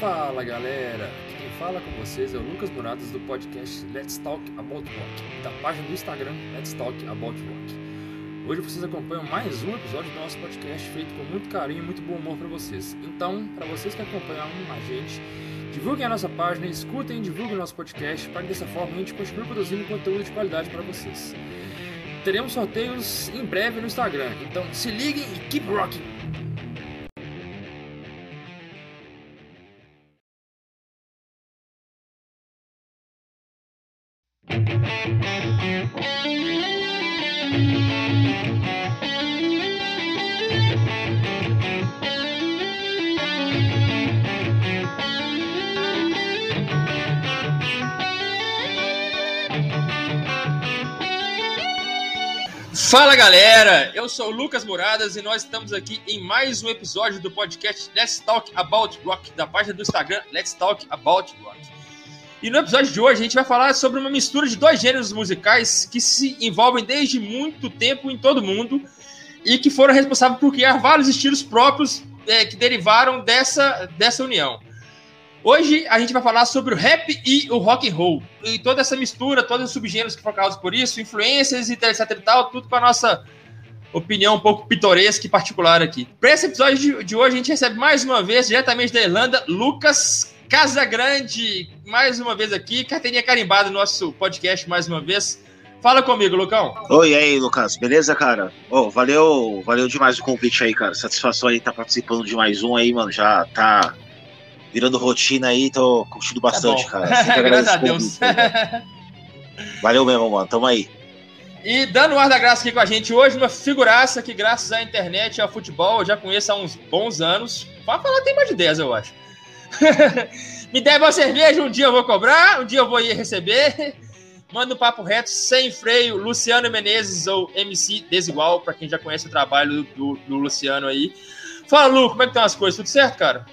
Fala galera, aqui quem fala com vocês é o Lucas Muradas do podcast Let's Talk About Rock, da página do Instagram Let's Talk About Rock. Hoje vocês acompanham mais um episódio do nosso podcast feito com muito carinho e muito bom humor para vocês. Então, para vocês que acompanham a gente, divulguem a nossa página, escutem e divulguem o nosso podcast para que dessa forma a gente continue produzindo conteúdo de qualidade para vocês. Teremos sorteios em breve no Instagram, então se liguem e keep rocking! Fala galera, eu sou o Lucas Muradas e nós estamos aqui em mais um episódio do podcast Let's Talk About Rock, da página do Instagram Let's Talk About Rock. E no episódio de hoje a gente vai falar sobre uma mistura de dois gêneros musicais que se envolvem desde muito tempo em todo mundo e que foram responsáveis por criar vários estilos próprios é, que derivaram dessa, dessa união. Hoje a gente vai falar sobre o rap e o rock and roll. E toda essa mistura, todos os subgêneros que foram causados por isso, influências e etc e tal, tudo com a nossa opinião um pouco pitoresca e particular aqui. Para esse episódio de, hoje, a gente recebe mais uma vez, diretamente da Irlanda, Lucas Casagrande, mais uma vez aqui, carteirinha carimbada no nosso podcast mais uma vez. Fala comigo, Lucão. Oi, e aí, Lucas, beleza, cara? Oh, valeu, valeu demais o convite aí, cara. Satisfação aí estar tá participando de mais um aí, mano. Já tá virando rotina aí, tô curtindo bastante, tá cara. Graças a Deus. Valeu mesmo, mano. Tamo aí. E dando o ar da graça aqui com a gente hoje, uma figuraça que, graças à internet e ao futebol, eu já conheço há uns bons anos. Pode falar, tem mais de 10, eu acho. Me deve uma cerveja, um dia eu vou cobrar, um dia eu vou ir receber. Manda um papo reto, sem freio, Luciano Menezes ou MC Desigual, para quem já conhece o trabalho do, do Luciano aí. Fala, Lu, como é que estão as coisas? Tudo certo, cara?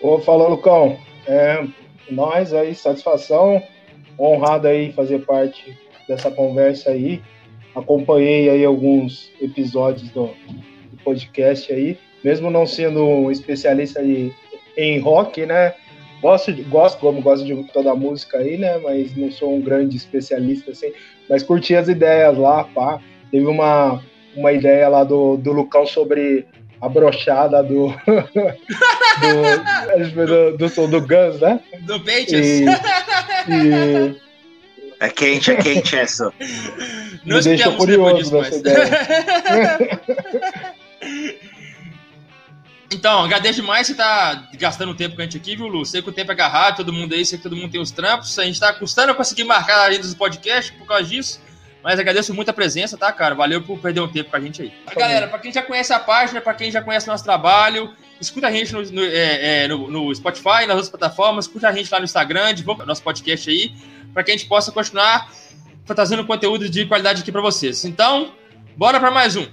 Ô, falou, Lucão. É, nós aí, satisfação, honrado aí fazer parte dessa conversa aí. Acompanhei aí alguns episódios do, do podcast aí, mesmo não sendo um especialista em rock, né? Gosto, de, gosto, como gosto de toda a música aí, né? Mas não sou um grande especialista assim. Mas curti as ideias lá, pá. Teve uma, uma ideia lá do, do Lucão sobre a brochada do, do, do, do, som do Guns, né? Do Patriots. E, É quente, é quente essa. Não Me deixa curioso dessa ideia. Então, agradeço demais você tá gastando tempo com a gente aqui, viu, Lu? Sei que o tempo é agarrado, todo mundo aí, sei que todo mundo tem os trampos. A gente tá custando a conseguir marcar ainda os podcasts por causa disso. Mas agradeço muito a presença, tá, cara? Valeu por perder um tempo com a gente aí. Tá Galera, para quem já conhece a página, para quem já conhece o nosso trabalho, escuta a gente no, no, é, é, no, no, Spotify, nas outras plataformas, escuta a gente lá no Instagram, divulga nosso podcast aí, para que a gente possa continuar trazendo conteúdo de qualidade aqui para vocês. Então, bora para mais um.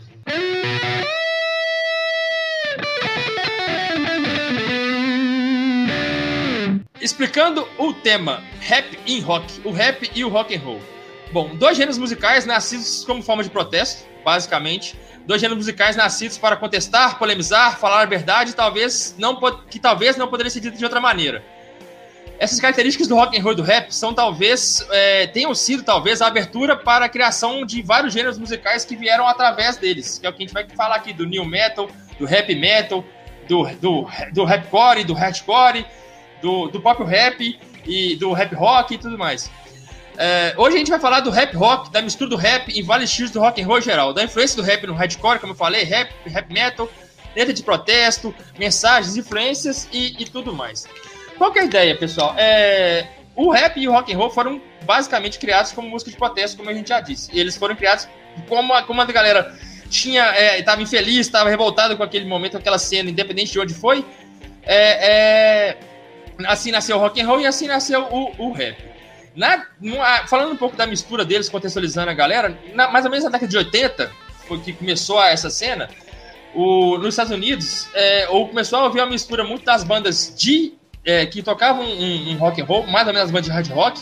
Explicando o tema rap in rock, o rap e o rock and roll. Bom, dois gêneros musicais nascidos como forma de protesto, basicamente. Dois gêneros musicais nascidos para contestar, polemizar, falar a verdade, talvez não que talvez não poderia ser dito de outra maneira. Essas características do rock and roll e do rap são talvez é, tenham sido talvez a abertura para a criação de vários gêneros musicais que vieram através deles, que é o que a gente vai falar aqui do new metal, do rap metal, do, do, do rapcore, do hardcore, do, do pop rap e do rap rock e tudo mais. É, hoje a gente vai falar do rap rock, da mistura do rap em vários estilos do rock and roll geral, da influência do rap no hardcore, como eu falei, rap, rap metal, letra de protesto, mensagens, influências e, e tudo mais. Qual que é a ideia, pessoal? É, o rap e o rock and roll foram basicamente criados como música de protesto, como a gente já disse. Eles foram criados como a, como a galera tinha estava é, infeliz, estava revoltada com aquele momento, aquela cena, independente de onde foi. É, é, assim nasceu o rock and roll e assim nasceu o, o rap. Na, numa, falando um pouco da mistura deles, contextualizando a galera, na, mais ou menos na década de 80, foi que começou essa cena, o, nos Estados Unidos, é, ou começou a ouvir uma mistura muito das bandas de é, que tocavam um, um, rock and roll, mais ou menos as bandas de hard rock,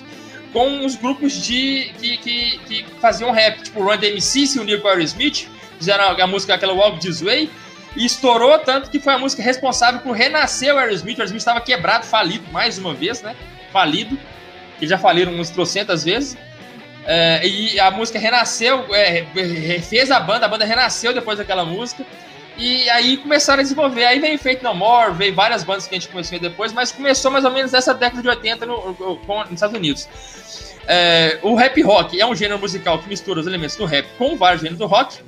com os grupos de que, que, que faziam rap, tipo Run DMC se uniu com Aerosmith, fizeram a, a música aquela Walk This Way, E estourou tanto que foi a música responsável por renascer o Aerosmith. O Aerosmith estava quebrado, falido mais uma vez, né? Falido. Que já faliram umas trocentas vezes. É, e a música renasceu, é, fez a banda, a banda renasceu depois daquela música. E aí começaram a desenvolver. Aí veio Fate No More, veio várias bandas que a gente começou depois, mas começou mais ou menos nessa década de 80 no, no, nos Estados Unidos. É, o rap rock é um gênero musical que mistura os elementos do rap com vários gêneros do rock.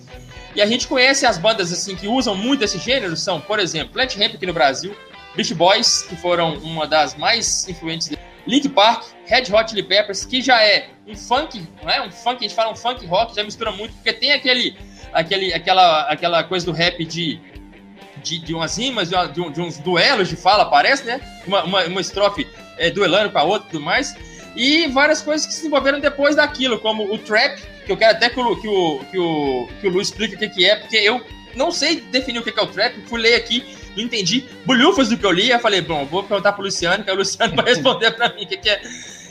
E a gente conhece as bandas assim que usam muito esse gênero, são, por exemplo, Plant Ramp aqui no Brasil, Beach Boys, que foram uma das mais influentes Link Park, Red Hot Chili Peppers, que já é um funk, não é? Um funk, a gente fala um funk rock, já mistura muito, porque tem aquele, aquele, aquela, aquela coisa do rap de, de, de umas rimas, de, de, de, uns duelos de fala, parece, né? Uma, uma, uma estrofe é, duelando com a outra e tudo mais. E várias coisas que se desenvolveram depois daquilo, como o trap, que eu quero até que o, que o, que o, que o Lu explique o que, que é, porque eu não sei definir o que é o trap, fui ler aqui, não entendi bulhufas do que eu li, eu falei, bom, vou perguntar pro Luciano, que o Luciano vai responder para mim o que, que é.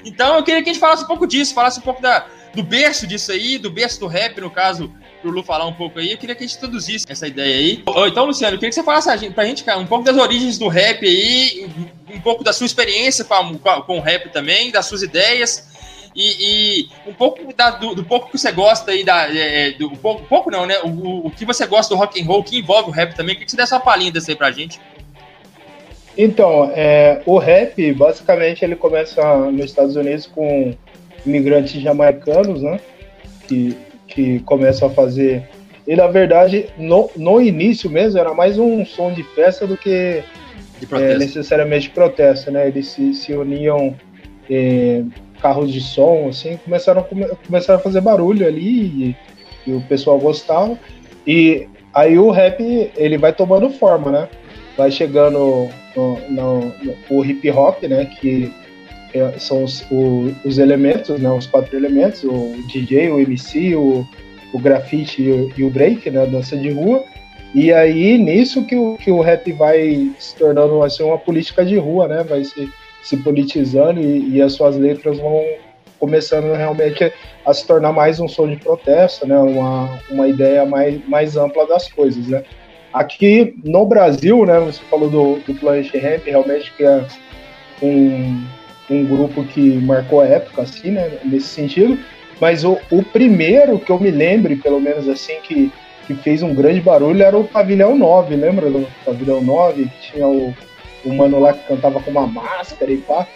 Então eu queria que a gente falasse um pouco disso, falasse um pouco da, do berço disso aí, do berço do rap, no caso, pro Lu falar um pouco aí. Eu queria que a gente introduzisse essa ideia aí. Então, Luciano, eu queria que você falasse pra gente, cara, um pouco das origens do rap aí, um pouco da sua experiência com, a, com o rap também, das suas ideias. E, e um pouco da, do, do, pouco que você gosta aí da é, do pouco, pouco não né o, o que você gosta do rock and roll que envolve o rap também queria que você desse uma palhinha desse aí pra gente então é, o rap basicamente ele começa nos Estados Unidos com imigrantes jamaicanos né que que começam a fazer. E na verdade, no, no início mesmo, era mais um som de festa do que de é, necessariamente protesto, né? Eles se, se uniam é, carros de som, assim, começaram, começaram a fazer barulho ali e, e, o pessoal gostava. E aí o rap, ele vai tomando forma, né? Vai chegando no, no, no, o hip hop, né? Que é, são os, o, os elementos, né, os quatro elementos, o DJ, o MC, o, o grafite e o, e o break, né, a dança de rua. E aí, nisso que o, que o rap vai se tornando assim, uma política de rua, né? Vai se, se politizando e, e as suas letras vão começando realmente a se tornar mais um som de protesto, né? Uma, uma ideia mais, mais ampla das coisas, né? Aqui no Brasil, né? Você falou do, do Planet Ramp, realmente que é um, um grupo que marcou a época, assim, né, nesse sentido. Mas o, o primeiro que eu me lembre, pelo menos assim, que, que fez um grande barulho era o Pavilhão 9, lembra do Pavilhão 9? Que tinha o, o mano lá que cantava com uma máscara e pá.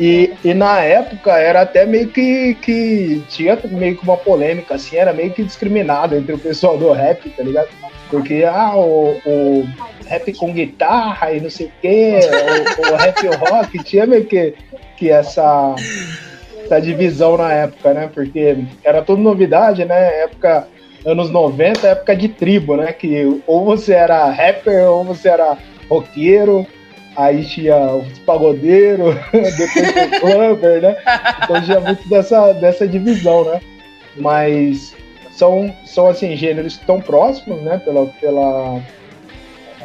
E, e na época era até meio que, que tinha meio que uma polêmica, assim, era meio que discriminado entre o pessoal do rap, tá ligado? Porque, ah, o, o rap com guitarra e não sei o quê, o, o rap rock, tinha meio que que essa, essa divisão na época, né? Porque era tudo novidade, né? Época anos 90, época de tribo, né? Que ou você era rapper ou você era roqueiro, aí tinha os pagodeiros, depois o clubber, né? Então tinha muito dessa, dessa divisão, né? Mas são, são assim, gêneros tão próximos, né? Pela, pela,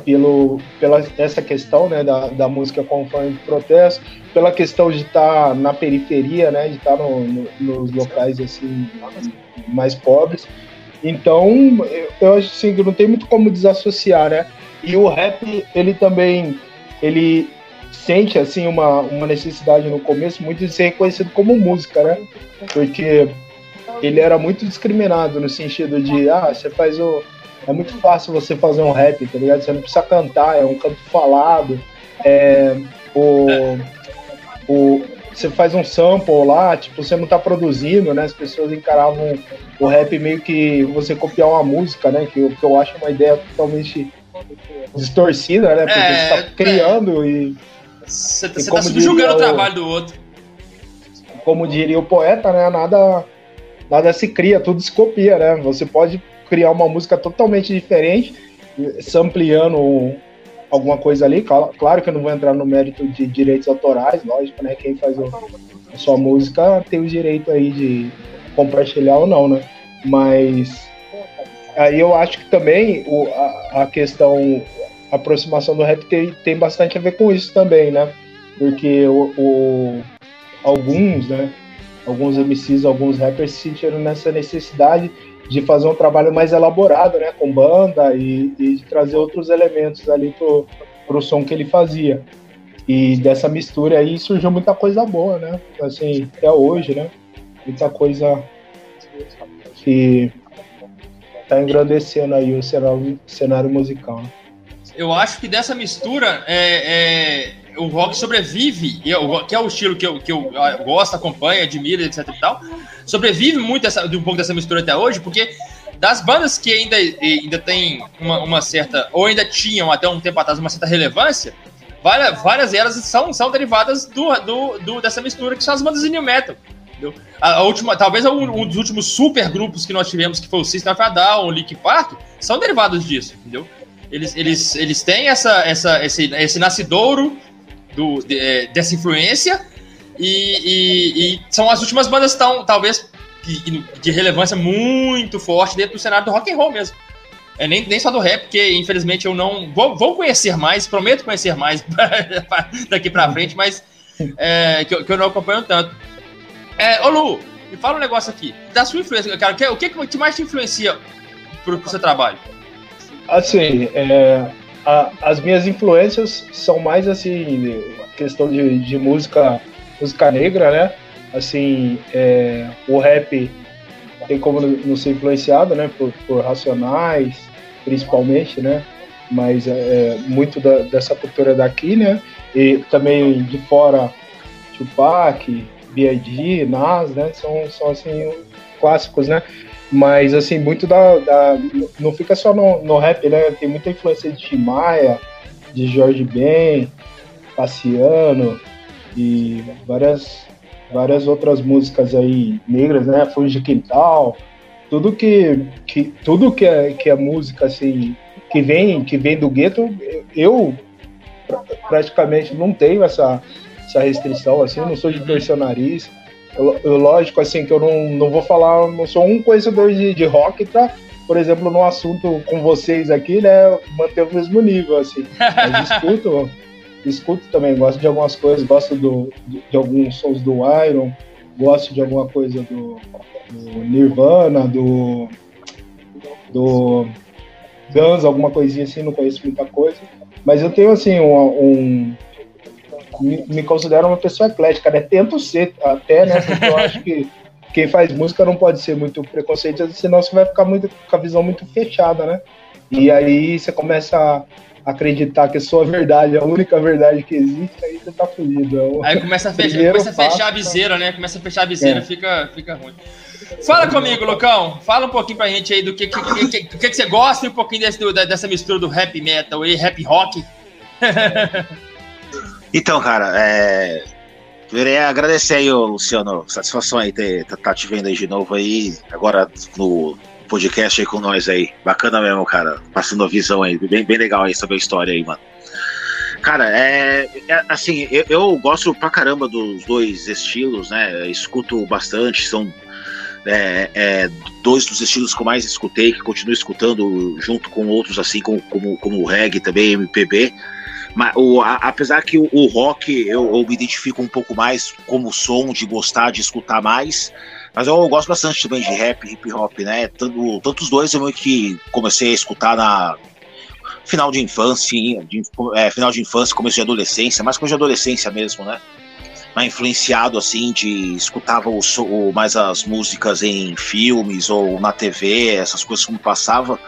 pelo, pela essa questão né, da, da música com forma de protesto, pela questão de estar tá na periferia, né, de estar tá no, no, nos locais assim mais pobres. Então, eu acho assim, que não tem muito como desassociar, né? E o rap, ele também, ele sente assim uma, uma necessidade no começo muito de ser reconhecido como música, né? Porque ele era muito discriminado no sentido de, ah, você faz o é muito fácil você fazer um rap, tá ligado? Você não precisa cantar, é um canto falado. É, o, o, você faz um sample lá, tipo, você não tá produzindo, né? As pessoas encaravam o rap meio que você copiar uma música, né? Que, que eu acho uma ideia totalmente distorcida, né? Porque é, você tá criando é. e. Você, você tá subjugando o trabalho do outro. Como diria o poeta, né? Nada, nada se cria, tudo se copia, né? Você pode criar uma música totalmente diferente, sampleando alguma coisa ali. Claro que eu não vou entrar no mérito de direitos autorais, lógico, né? Quem faz a sua música tem o direito aí de compartilhar ou não, né? Mas aí eu acho que também o, a, a questão, a aproximação do rap tem, tem bastante a ver com isso também, né? Porque o, o alguns, né? alguns MCs, alguns rappers se sentiram nessa necessidade de fazer um trabalho mais elaborado, né, com banda e, e de trazer outros elementos ali pro, pro som que ele fazia. E dessa mistura aí surgiu muita coisa boa, né? Assim, até hoje, né? Muita coisa que tá engrandecendo aí o cenário, cenário musical. Né? Eu acho que dessa mistura é, é, o rock sobrevive, que é o estilo que eu, que eu gosto, acompanho, admiro, etc e tal. Sobrevive muito essa, um pouco dessa mistura até hoje, porque das bandas que ainda, ainda tem uma, uma certa, ou ainda tinham até um tempo atrás uma certa relevância, várias, várias delas são, são derivadas do, do, do, dessa mistura, que são as bandas de new metal. A, a, última, talvez um, um, dos últimos super grupos que nós tivemos, que foi o System of a Down, o Leak Park, são derivados disso, entendeu? Eles, eles, eles têm essa, essa, esse, esse nascidouro do, de, é, dessa influência e, e, e, são as últimas bandas tão, talvez, de, de relevância muito forte dentro do cenário do rock and roll mesmo. É, nem, nem só do rap, porque infelizmente eu não. Vou, vou conhecer mais, prometo conhecer mais daqui pra frente, mas é, que, que, eu não acompanho tanto. É, ô Lu, me fala um negócio aqui. Da sua influência, cara, o que, o que mais te influencia pro, pro seu trabalho? Assim, é, a, as minhas influências são mais assim, questão de, de música, música negra, né? Assim, é, o rap tem como não ser influenciado, né? Por, por Racionais, principalmente, né? Mas é, é, muito da, dessa cultura daqui, né? E também de fora, Tupac, B.I.G., Nas, né? São, são assim, clássicos, né? Mas, assim, muito da. da não fica só no, no rap, né? Tem muita influência de Maia, de Jorge Ben, Cassiano e várias, várias outras músicas aí negras, né? De Quintal. Tudo que, que, tudo que, é, que é música, assim, que vem, que vem do gueto, eu praticamente não tenho essa, essa restrição, assim, eu não sou de torcer o nariz. Eu, eu, lógico, assim, que eu não, não vou falar, não sou um conhecedor de, de rock pra, por exemplo, no assunto com vocês aqui, né, manter o mesmo nível, assim. Mas escuto, escuto também, gosto de algumas coisas, gosto do, de, de alguns sons do Iron, gosto de alguma coisa do, do Nirvana, do, do Guns, alguma coisinha assim, não conheço muita coisa. Mas eu tenho, assim, um, um me, me considero uma pessoa eclética, né? Tento ser até, né? Porque eu acho que quem faz música não pode ser muito preconceituoso, senão você vai ficar muito, com a visão muito fechada, né? E aí você começa a acreditar que a sua verdade é a única verdade que existe, aí você tá fudido. É aí começa a fechar, começa a fechar a viseira, né? Começa a fechar a viseira, é. fica, fica ruim. Fala comigo, Lucão. Fala um pouquinho pra gente aí do que, que, que, que, que você gosta e um pouquinho desse, dessa mistura do rap metal e rap rock. Então, cara, é. Queria agradecer aí, Luciano. Satisfação aí ter tá, tá te vendo aí de novo aí. Agora no podcast aí com nós aí. Bacana mesmo, cara. Passando a visão aí. Bem, bem legal aí saber a história aí, mano. Cara, é, é assim, eu, eu, gosto pra caramba dos dois estilos, né? Escuto bastante, são é, é, dois dos estilos que eu mais escutei, que continuo escutando junto com outros assim, como, como, como o reggae também, MPB. Mas o, a, apesar que o, o rock eu, eu, me identifico um pouco mais como som, de gostar, de escutar mais. Mas eu gosto bastante também de rap, hip hop, né? Tanto, tanto os dois eu meio que comecei a escutar na final de infância, de, é, final de infância, começo de adolescência, mais coisa de adolescência mesmo, né? Mais influenciado assim de escutava o, o, mais as músicas em filmes ou na TV, essas coisas como passava.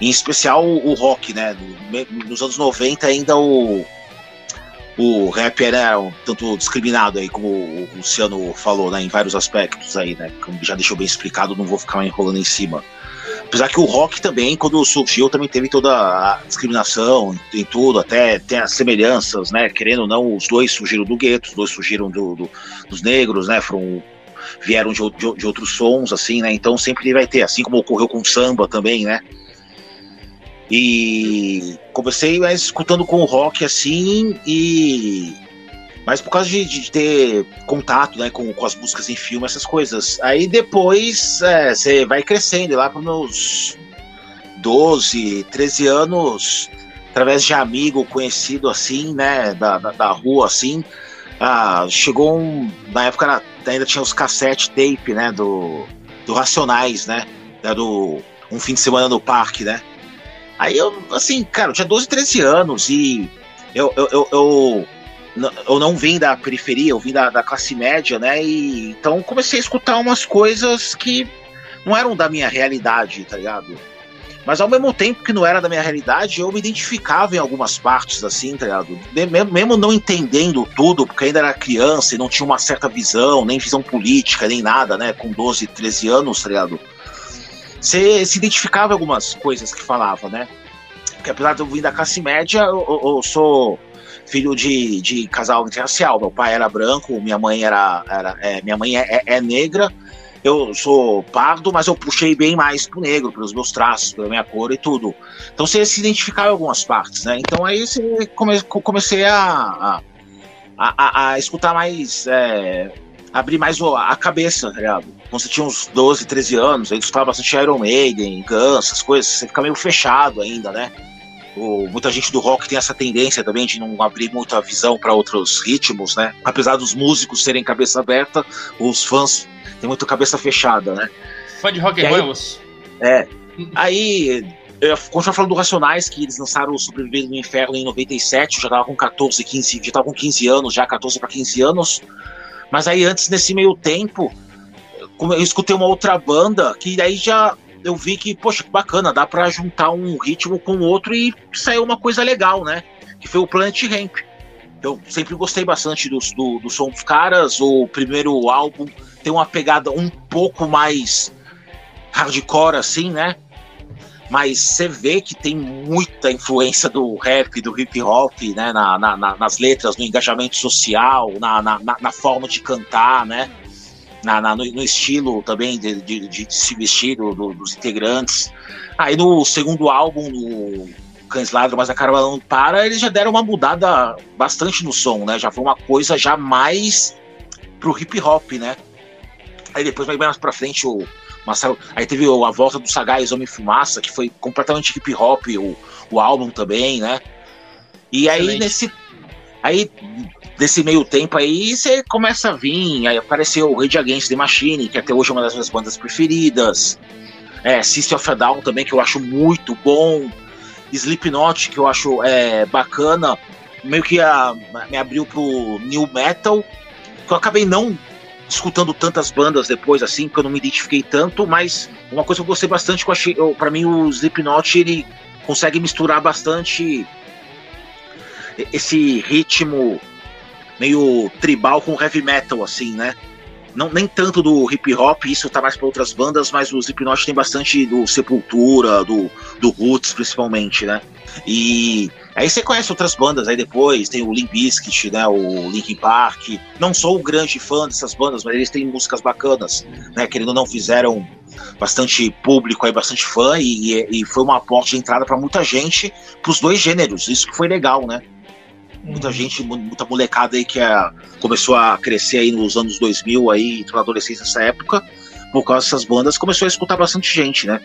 Em especial o, rock, né? Nos anos 90 ainda o, o rap era um tanto discriminado aí, como o Luciano falou, né? Em vários aspectos aí, né? Como já deixou bem explicado, não vou ficar enrolando em cima. Apesar que o rock também, quando surgiu, também teve toda a discriminação em tudo, até tem as semelhanças, né? Querendo ou não, os dois surgiram do gueto, os dois surgiram do, do, dos negros, né? Foram, vieram de, de, de, outros sons, assim, né? Então sempre vai ter, assim como ocorreu com o samba também, né? E comecei mais escutando com o rock assim e mas por causa de, de, ter contato né, com, com as músicas em filme, essas coisas. Aí depois é, você é, vai crescendo, lá para meus 12, 13 anos, através de amigo conhecido assim, né, da, da, da, rua assim, Ah, chegou um. Na época ainda tinha os cassete tape, né? Do, do Racionais, né? Do Um Fim de Semana no Parque, né? Aí eu, assim, cara, eu tinha 12, 13 anos e eu, eu, eu, eu eu não vim da periferia, eu vim da, da classe média, né? E então comecei a escutar umas coisas que não eram da minha realidade, tá ligado? Mas ao mesmo tempo que não era da minha realidade, eu me identificava em algumas partes, assim, tá ligado? Mesmo não entendendo tudo, porque ainda era criança e não tinha uma certa visão, nem visão política, nem nada, né? Com 12, 13 anos, tá ligado? Você se identificava algumas coisas que falava, né? Porque apesar de eu vir da classe média, eu, eu sou filho de, de casal interracial. Meu pai era branco, minha mãe era. era é, minha mãe é, é, é negra eu sou pardo, mas eu puxei bem mais pro negro, pelos meus traços, pela minha cor e tudo. Então você se identificar em algumas partes, né? Então aí come, comecei a, a, a, a escutar mais. É, abrir mais a cabeça, tá ligado? Quando você tinha uns 12, 13 anos, aí escutava bastante Iron Maiden, Guns, essas coisas, você fica meio fechado ainda, né? O, muita gente do rock tem essa tendência também de não abrir muita visão para outros ritmos, né? Apesar dos músicos serem cabeça aberta, os fãs tem muito cabeça fechada, né? Fã de rock and roll, É. Aí, eu continuo falando do Racionais, que eles lançaram o Sobrevivendo no Inferno em 97, eu já tava com 14, 15, já tava com 15 anos, já 14 para 15 anos. Mas aí antes, nesse meio tempo, eu escutei uma outra banda, que aí já eu vi que, poxa, que bacana, dá para juntar um ritmo com o outro e saiu uma coisa legal, né? Que foi o Planet Ramp. Eu sempre gostei bastante do, do, do som dos caras, o primeiro álbum tem uma pegada um pouco mais hardcore, assim, né? Mas você vê que tem muita influência do rap, do hip hop, né? Na, na, na, nas letras, no engajamento social, na, na, na forma de cantar, né? Na, no, no, estilo também de, de, de se vestir do, do, dos integrantes. Aí no segundo álbum, no Cães Ladram, mas a Caravana não para, eles já deram uma mudada bastante no som, né? Já foi uma coisa já mais pro hip hop, né? Aí depois, mais pra frente, o Aí teve a volta do Sagaz Homem Fumaça, que foi completamente hip hop, o, o álbum também, né? E aí Excelente. nesse. Aí, desse meio tempo aí, você começa a vir. Aí apareceu o Rage Against the Machine, que até hoje é uma das minhas bandas preferidas. É, System of a Down também, que eu acho muito bom. Slipknot, que eu acho é, bacana. Meio que a, me abriu pro New Metal. Que eu acabei não escutando tantas bandas depois, assim, que eu não me identifiquei tanto, mas uma coisa que eu gostei bastante, que eu achei, eu, pra mim o Slipknot, ele consegue misturar bastante esse ritmo meio tribal com heavy metal, assim, né? Não, nem tanto do hip hop, isso tá mais para outras bandas, mas o Slipknot tem bastante do Sepultura, do, do Roots, principalmente, né? E Aí você conhece outras bandas aí depois, tem o Limp Bizkit, né, o Linkin Park. Não sou um grande fã dessas bandas, mas eles têm músicas bacanas, né, que ainda não fizeram bastante público aí, bastante fã e, e foi uma porta de entrada para muita gente pros dois gêneros. Isso que foi legal, né? Muita gente, muita molecada aí que é, começou a crescer aí nos anos 2000 aí, entrou na adolescência nessa época, por causa dessas bandas, começou a escutar bastante gente, né?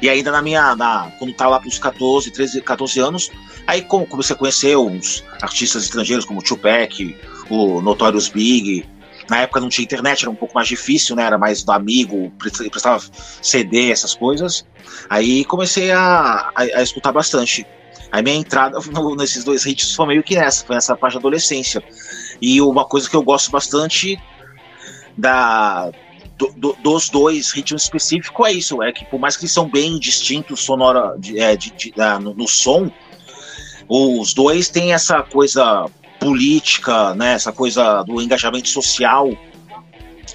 E ainda na minha. Na, quando tava lá pros 14, 13, 14 anos, aí comecei a conhecer uns artistas estrangeiros como o Tupac, o Notorious Big. Na época não tinha internet, era um pouco mais difícil, né? Era mais do amigo, prestava CD, essas coisas. Aí comecei a, a, a escutar bastante. Aí minha entrada no, nesses dois hits foi meio que nessa, foi nessa parte da adolescência. E uma coisa que eu gosto bastante da, do, do, dos dois ritmos específicos é isso, é que por mais que eles são bem distintos sonora de, é, de, de, no, no, som, os dois têm essa coisa política, né, essa coisa do engajamento social,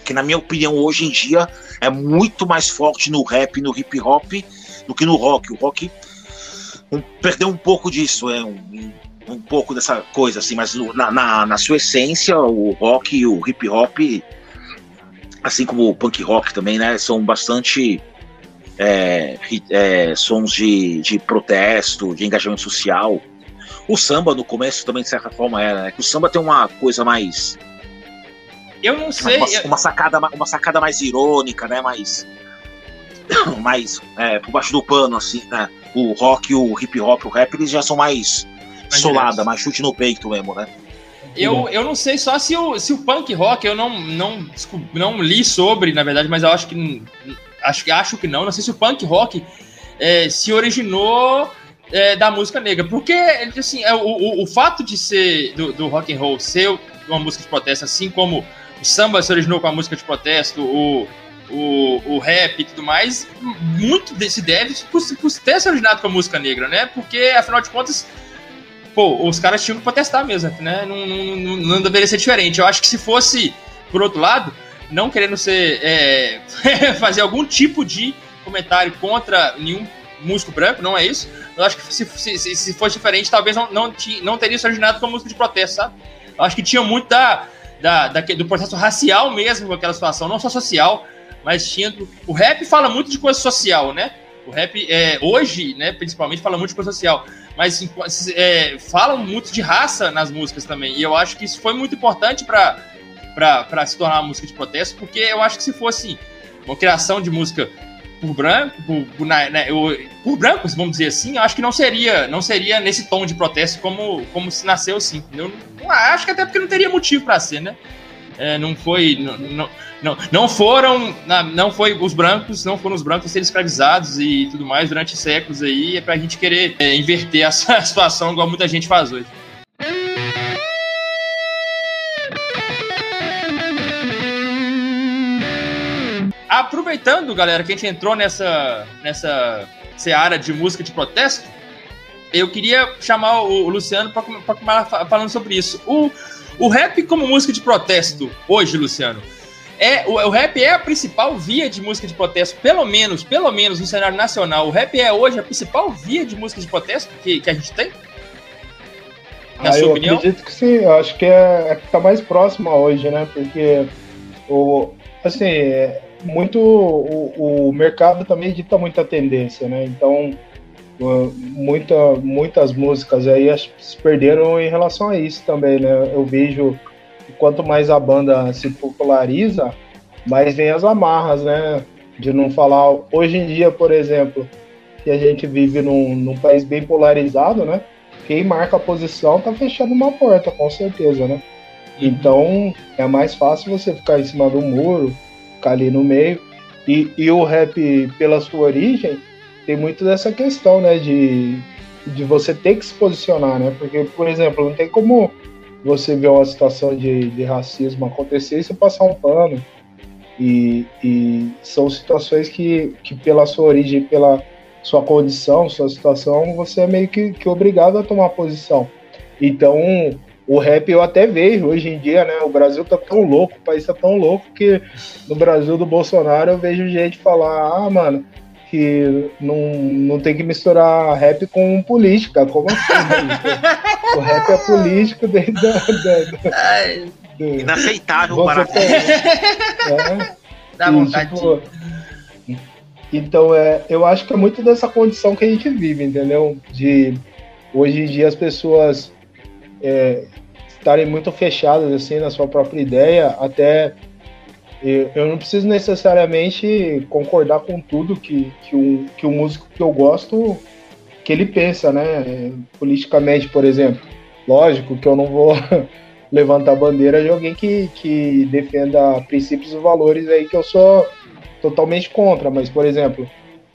que na minha opinião hoje em dia é muito mais forte no rap, no hip hop, do que no rock. O rock um, perdeu um pouco disso, é um, um pouco dessa coisa assim, mas na, na, na sua essência o rock e o hip hop assim como o punk rock também, né? São bastante é, é, sons de, de protesto, de engajamento social. O samba no começo também, de certa forma, era, né? Que o samba tem uma coisa mais. Eu não sei. Uma, uma sacada, uma sacada mais irônica, né? Mais. mais é, por baixo do pano, assim, né? O rock, o hip hop, o rap, eles já são mais, mais solada, mais chute no peito mesmo, né? Eu, eu não sei só se o, se o punk rock, eu não, não, não li sobre, na verdade, mas eu acho que acho, acho que não. Não sei se o punk rock é, se originou é, da música negra. Porque, assim, é, o, o, o fato de ser do, do rock and roll ser uma música de protesto, assim como o samba se originou com a música de protesto, o, o, o rap e tudo mais, muito se deve por, por ter se originado com a música negra, né? Porque, afinal de contas, pô, os caras tinham que protestar mesmo, né? Não, não, não deveria ser diferente. Eu acho que se fosse, por outro lado, não querendo ser é, fazer algum tipo de comentário contra nenhum músico branco, não é isso. Eu acho que se, se, se fosse diferente, talvez não, não, não teria se originado com música de protesto, sabe? Eu acho que tinha muito da, da, da, do processo racial mesmo com aquela situação, não só social, mas tinha. O rap fala muito de coisa social, né? O rap, é, hoje, né, principalmente, fala muito de coisa social mas é, falam muito de raça nas músicas também. E eu acho que isso foi muito importante para se tornar uma música de protesto, porque eu acho que se fosse uma criação de música por branco, por, por, né, por brancos, vamos dizer assim, eu acho que não seria, não seria nesse tom de protesto como, como se nasceu assim. Eu não, acho que até porque não teria motivo para ser, né? É, não foi. Não, não, não, foram. Não foi os brancos, não foram os brancos serem escravizados e tudo mais durante séculos aí, é pra gente querer é, inverter essa situação igual muita gente faz hoje. Aproveitando, galera, que a gente entrou nessa, nessa seara de música de protesto, eu queria chamar o, Luciano para começar falando sobre isso. O, o rap como música de protesto hoje, Luciano, é o, o, rap é a principal via de música de protesto, pelo menos, pelo menos no cenário nacional. O rap é hoje a principal via de música de protesto que, que a gente tem? Na ah, sua eu opinião? acredito que sim, eu acho que é, é que tá mais próxima hoje, né? Porque o assim, é muito o, o mercado também dita muita tendência, né? Então, muita, muitas músicas aí se perderam em relação a isso também, né? Eu vejo quanto mais a banda se populariza, mais vem as amarras, né? De não falar. Hoje em dia, por exemplo, que a gente vive num, num país bem polarizado, né? Quem marca a posição tá fechando uma porta, com certeza, né? Então é mais fácil você ficar em cima do muro, ficar ali no meio. E, e o rap, pela sua origem, tem muito dessa questão, né? De, de você ter que se posicionar, né? Porque, por exemplo, não tem como você vê uma situação de, de racismo acontecer e você passar um pano. E, e, são situações que, que, pela sua origem, pela sua condição, sua situação, você é meio que, que obrigado a tomar posição. Então, o rap eu até vejo hoje em dia, né? O Brasil tá tão louco, o país tá tão louco que no Brasil do Bolsonaro eu vejo gente falar: ah, mano, que não, não tem que misturar rap com política. Como assim? o rap é político desde da, da, do, Inaceitável para é, Dá vontade tipo, Então, é, eu acho que é muito dessa condição que a gente vive, entendeu? De hoje em dia as pessoas é, estarem muito fechadas assim na sua própria ideia, até eu não preciso necessariamente concordar com tudo que, que, o, que o músico que eu gosto que ele pensa, né? Politicamente, por exemplo. Lógico que eu não vou levantar a bandeira de alguém que, que defenda princípios e valores aí que eu sou totalmente contra, mas, por exemplo,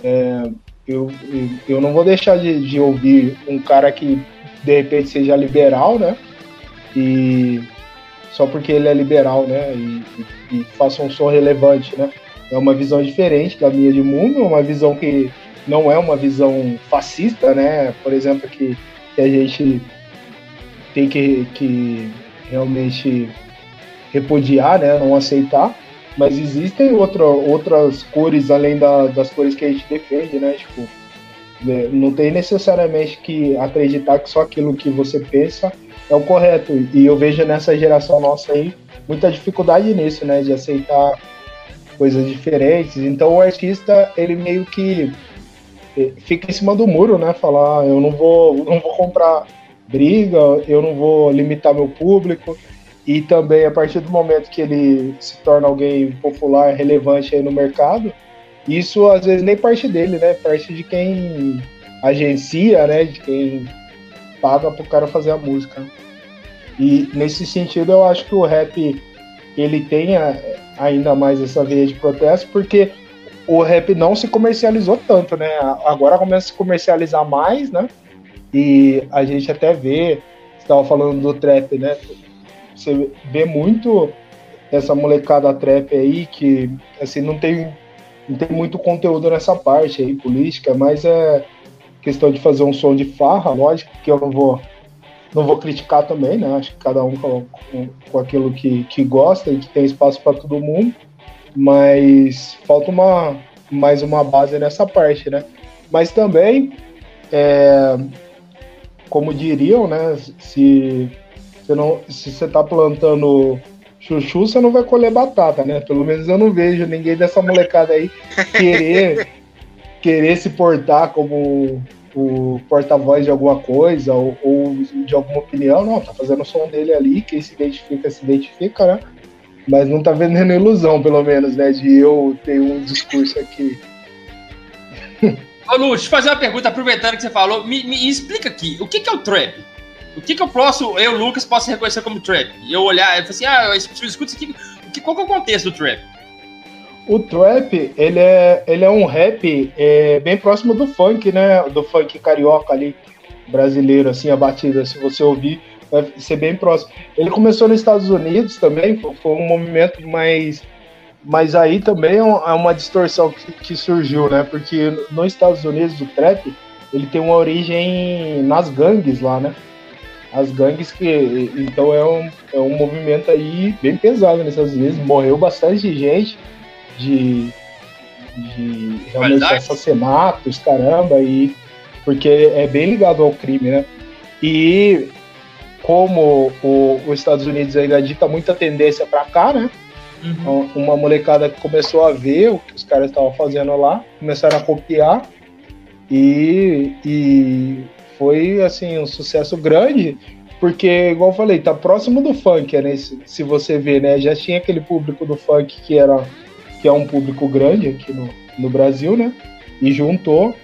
é, eu, eu não vou deixar de, de ouvir um cara que de repente seja liberal, né? E só porque ele é liberal, né? E, e, faça um som relevante, né? É uma visão diferente da minha de mundo, uma visão que não é uma visão fascista, né? Por exemplo, que, que a gente tem que, que realmente repudiar, né? Não aceitar. Mas existem outra, outras cores além da, das cores que a gente defende, né? Tipo, é, não tem necessariamente que acreditar que só aquilo que você pensa é o correto. E eu vejo nessa geração nossa aí muita dificuldade nisso, né? De aceitar coisas diferentes. Então o artista, ele meio que eh, fica em cima do muro, né? Falar, ah, eu não vou, não vou comprar briga, eu não vou limitar meu público. E também a partir do momento que ele se torna alguém popular, relevante aí no mercado, isso às vezes nem parte dele, né? Parte de quem agencia, né? De quem paga pro cara fazer a música. E nesse sentido eu acho que o rap ele tem ainda mais essa veia de protesto, porque o rap não se comercializou tanto, né? Agora começa a se comercializar mais, né? E a gente até vê, estava falando do trap, né? Você vê muito essa molecada trap aí que assim não tem não tem muito conteúdo nessa parte aí política, mas é questão de fazer um som de farra, lógico que eu não vou não vou criticar também, né? Acho que cada um com, com aquilo que, que gosta e que tem espaço para todo mundo, mas falta uma mais uma base nessa parte, né? Mas também, é, como diriam, né? Se você não, se você tá plantando chuchu, você não vai colher batata, né? Pelo menos eu não vejo ninguém dessa molecada aí querer querer se portar como o porta-voz de alguma coisa ou, ou, de alguma opinião, não, tá fazendo o som dele ali, quem se identifica, se identifica, né? Mas não tá vendendo ilusão, pelo menos, né? De eu ter um discurso aqui. Ô, Lu, deixa eu fazer uma pergunta, aproveitando que você falou. Me, me explica aqui, o que, que é o trap? O que, que eu posso, eu, Lucas, posso reconhecer como trap? Eu olhar, eu assim, ah, eu escuto isso aqui. Qual que é o contexto do trap? O trap, ele é, ele é um rap é, bem próximo do funk, né? Do funk carioca ali, brasileiro, assim, a batida, se você ouvir, vai ser bem próximo. Ele começou nos Estados Unidos também, foi um movimento mais. Mas aí também é, é uma distorção que, que surgiu, né? Porque nos Estados Unidos o trap ele tem uma origem nas gangues lá, né? As gangues que. Então é um, é um movimento aí bem pesado Estados Unidos. Morreu bastante gente de, de realmente Verdade. assassinatos, caramba, e porque é bem ligado ao crime, né? E como o, os Estados Unidos ainda dita muita tendência para cá, né? Uhum. Então, uma molecada que começou a ver o que os caras estavam fazendo lá, começaram a copiar e, e foi assim um sucesso grande, porque igual eu falei, tá próximo do funk, né? Se, se você ver, né? Já tinha aquele público do funk que era que é um público grande aqui no, no Brasil, né? E juntou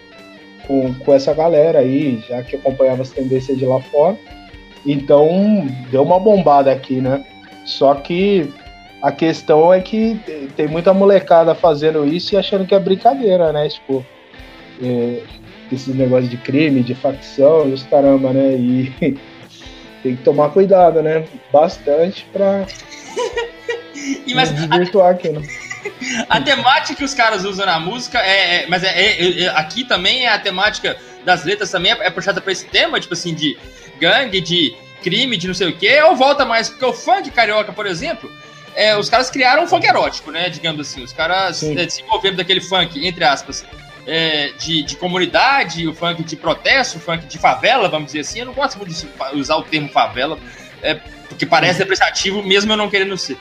com, com essa galera aí, já que acompanhava as tendências de lá fora. Então, deu uma bombada aqui, né? Só que a questão é que tem muita molecada fazendo isso e achando que é brincadeira, né? Tipo, é, esses negócios de crime, de facção, os caramba, né? E tem que tomar cuidado, né? Bastante pra e mas, desvirtuar aqui, né? a temática que os caras usam na música é. é mas é, é, é, aqui também é a temática das letras também é, é puxada pra esse tema, tipo assim, de gangue, de crime, de não sei o quê, ou volta mais, porque o funk carioca, por exemplo, é, os caras criaram um funk erótico, né? Digamos assim. Os caras é, desenvolveram daquele funk, entre aspas, é, de, de comunidade, o funk de protesto, o funk de favela, vamos dizer assim. Eu não gosto muito de usar o termo favela, é, porque parece depreciativo, mesmo eu não querendo ser.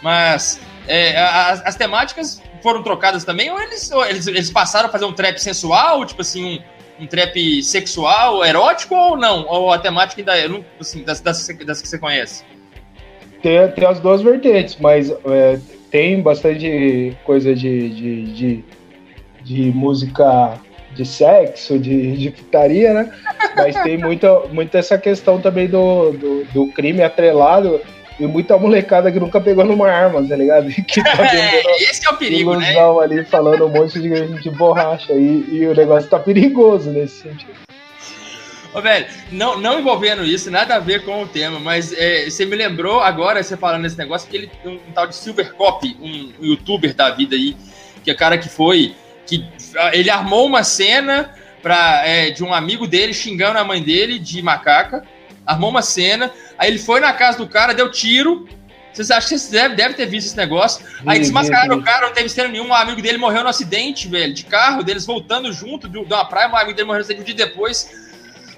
Mas é, as, as, temáticas foram trocadas também, ou eles, ou eles, eles, passaram a fazer um trap sensual, tipo assim, um, um trap sexual, erótico, ou não? Ou a temática ainda é, assim, das, das, das que você conhece? Tem, tem as duas vertentes, mas é, tem bastante coisa de, de, de, de, música de sexo, de, de putaria, né? Mas tem muita, muita essa questão também do, do, do crime atrelado e muita molecada que nunca pegou numa arma, tá ligado? Que tá é, esse é o perigo, né? ali falando um monte de, de borracha. E, e o negócio tá perigoso nesse sentido. Ô, velho, não, não envolvendo isso, nada a ver com o tema, mas é, você me lembrou agora, você falando nesse negócio, que ele um, um tal de Silver Cop, um, um youtuber da vida aí, que é cara que foi. que Ele armou uma cena pra, é, de um amigo dele xingando a mãe dele de macaca, armou uma cena, Aí ele foi na casa do cara, deu tiro. Vocês acham que vocês devem deve ter visto esse negócio? Aí desmascararam o cara, não teve cena nenhuma. Um amigo dele morreu no acidente, velho, de carro, deles voltando junto de uma praia. Um amigo dele morreu no acidente um dia depois.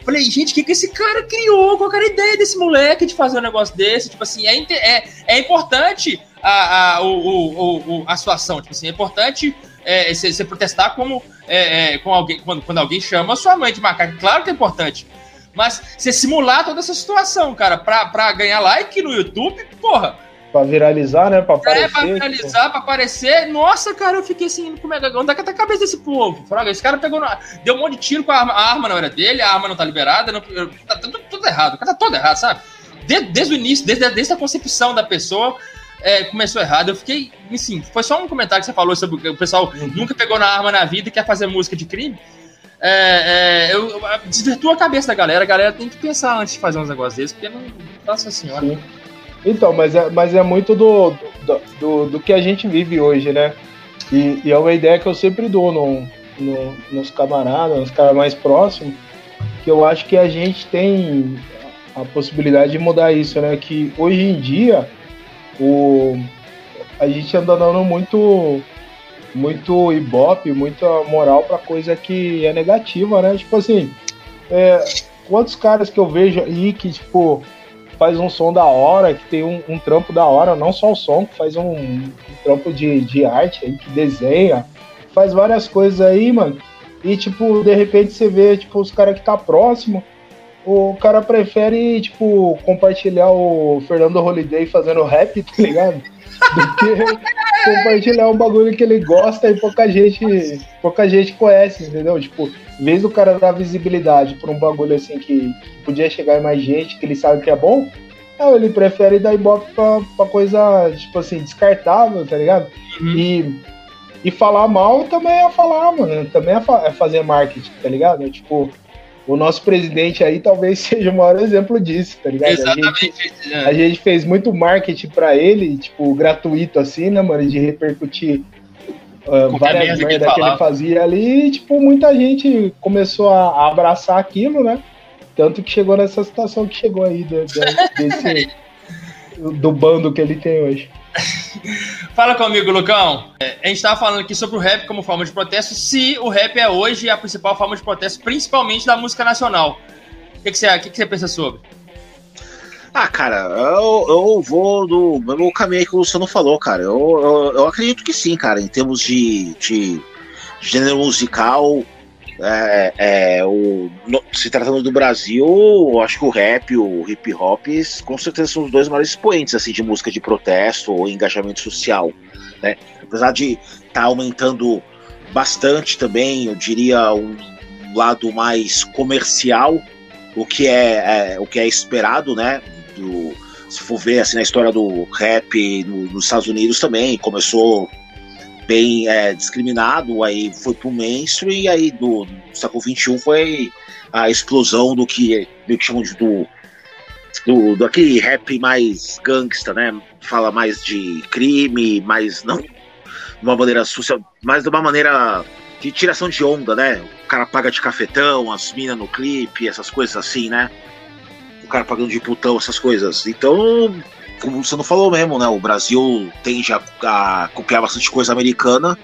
Falei, gente, o que, que esse cara criou? Qual era a ideia desse moleque de fazer um negócio desse? Tipo assim, é, é, é importante a, a, o, o, o, a situação. Tipo assim, é importante é, você, protestar como, é, é, com alguém, quando, quando alguém chama a sua mãe de macaco. Claro que é importante. Mas você simular toda essa situação, cara, pra, pra ganhar like no YouTube, porra. Pra viralizar, né? Pra aparecer. É, pra viralizar, pô. pra aparecer. Nossa, cara, eu fiquei assim, como é que. Onde é que tá a cabeça desse povo? Fraga, esse cara pegou. Na... Deu um monte de tiro com a arma. A arma não era dele, a arma não tá liberada. Não... Tá tudo, tudo errado. O cara tá todo errado, sabe? desde, desde o início, desde, desde a concepção da pessoa, é, começou errado. Eu fiquei, assim, foi só um comentário que você falou sobre o pessoal uhum. nunca pegou na arma na vida e quer fazer música de crime. É, é, eu, eu desvirtua a cabeça da galera. A galera tem que pensar antes de fazer uns negócios desses, porque não. Nossa senhora. Sim. Então, mas é, mas é muito do, do, do, do que a gente vive hoje, né? E, e, é uma ideia que eu sempre dou no, no, nos camaradas, nos caras mais próximos, que eu acho que a gente tem a possibilidade de mudar isso, né? Que hoje em dia o, a gente anda dando muito muito ibope, muita moral para coisa que é negativa, né? Tipo assim, é, quantos caras que eu vejo aí que, tipo, faz um som da hora, que tem um, um trampo da hora, não só o som, que faz um, um trampo de, de arte aí, que desenha, faz várias coisas aí, mano. E, tipo, de repente você vê, tipo, os caras que tá próximo, o cara prefere, tipo, compartilhar o Fernando Holiday fazendo rap, tá ligado? Do que compartilhar um bagulho que ele gosta e pouca gente, pouca gente conhece, entendeu? Tipo, em vez do cara dar visibilidade pra um bagulho assim que podia chegar em mais gente, que ele sabe que é bom, não, ele prefere dar ibope pra, pra coisa, tipo assim, descartável, tá ligado? Uhum. E, e falar mal também é falar, mano. Também é, fa é fazer marketing, tá ligado? É, tipo, o nosso presidente aí talvez seja o maior exemplo disso, tá ligado? Exatamente. A gente, a gente fez muito marketing para ele, tipo, gratuito assim, né, mano, de repercutir uh, várias merdas que, que, ele fazia ali, e, tipo, muita gente começou a, abraçar aquilo, né? Tanto que chegou nessa situação que chegou aí, de, de, desse, do bando que ele tem hoje. Fala comigo, Lucão. É, a gente estava falando aqui sobre o rap como forma de protesto, se o rap é hoje a principal forma de protesto, principalmente da música nacional. O que, você, que, que você pensa sobre? Ah, cara, eu, eu vou do mesmo caminho que o Luciano falou, cara. Eu, eu, eu acredito que sim, cara, em termos de, de gênero musical, é, é, o, no, se tratando do Brasil, acho que o rap, o hip hop, com certeza são os dois maiores expoentes assim, de música de protesto ou engajamento social. Né? Apesar de estar tá aumentando bastante também, eu diria, um lado mais comercial, o que é, é o que é esperado, né? Do, se for ver assim, na história do rap no, nos Estados Unidos também, começou bem é, discriminado, aí foi pro mainstream, e aí do, do século XXI foi a explosão do que meio que chamam de do, do, do aquele rap mais gangsta, né? Fala mais de crime, mais não de uma maneira social, mais de uma maneira de tiração de onda, né? O cara paga de cafetão, as minas no clipe, essas coisas assim, né? O cara pagando de putão, essas coisas. Então, como você não falou mesmo, né? O Brasil tende a, a copiar bastante coisa americana,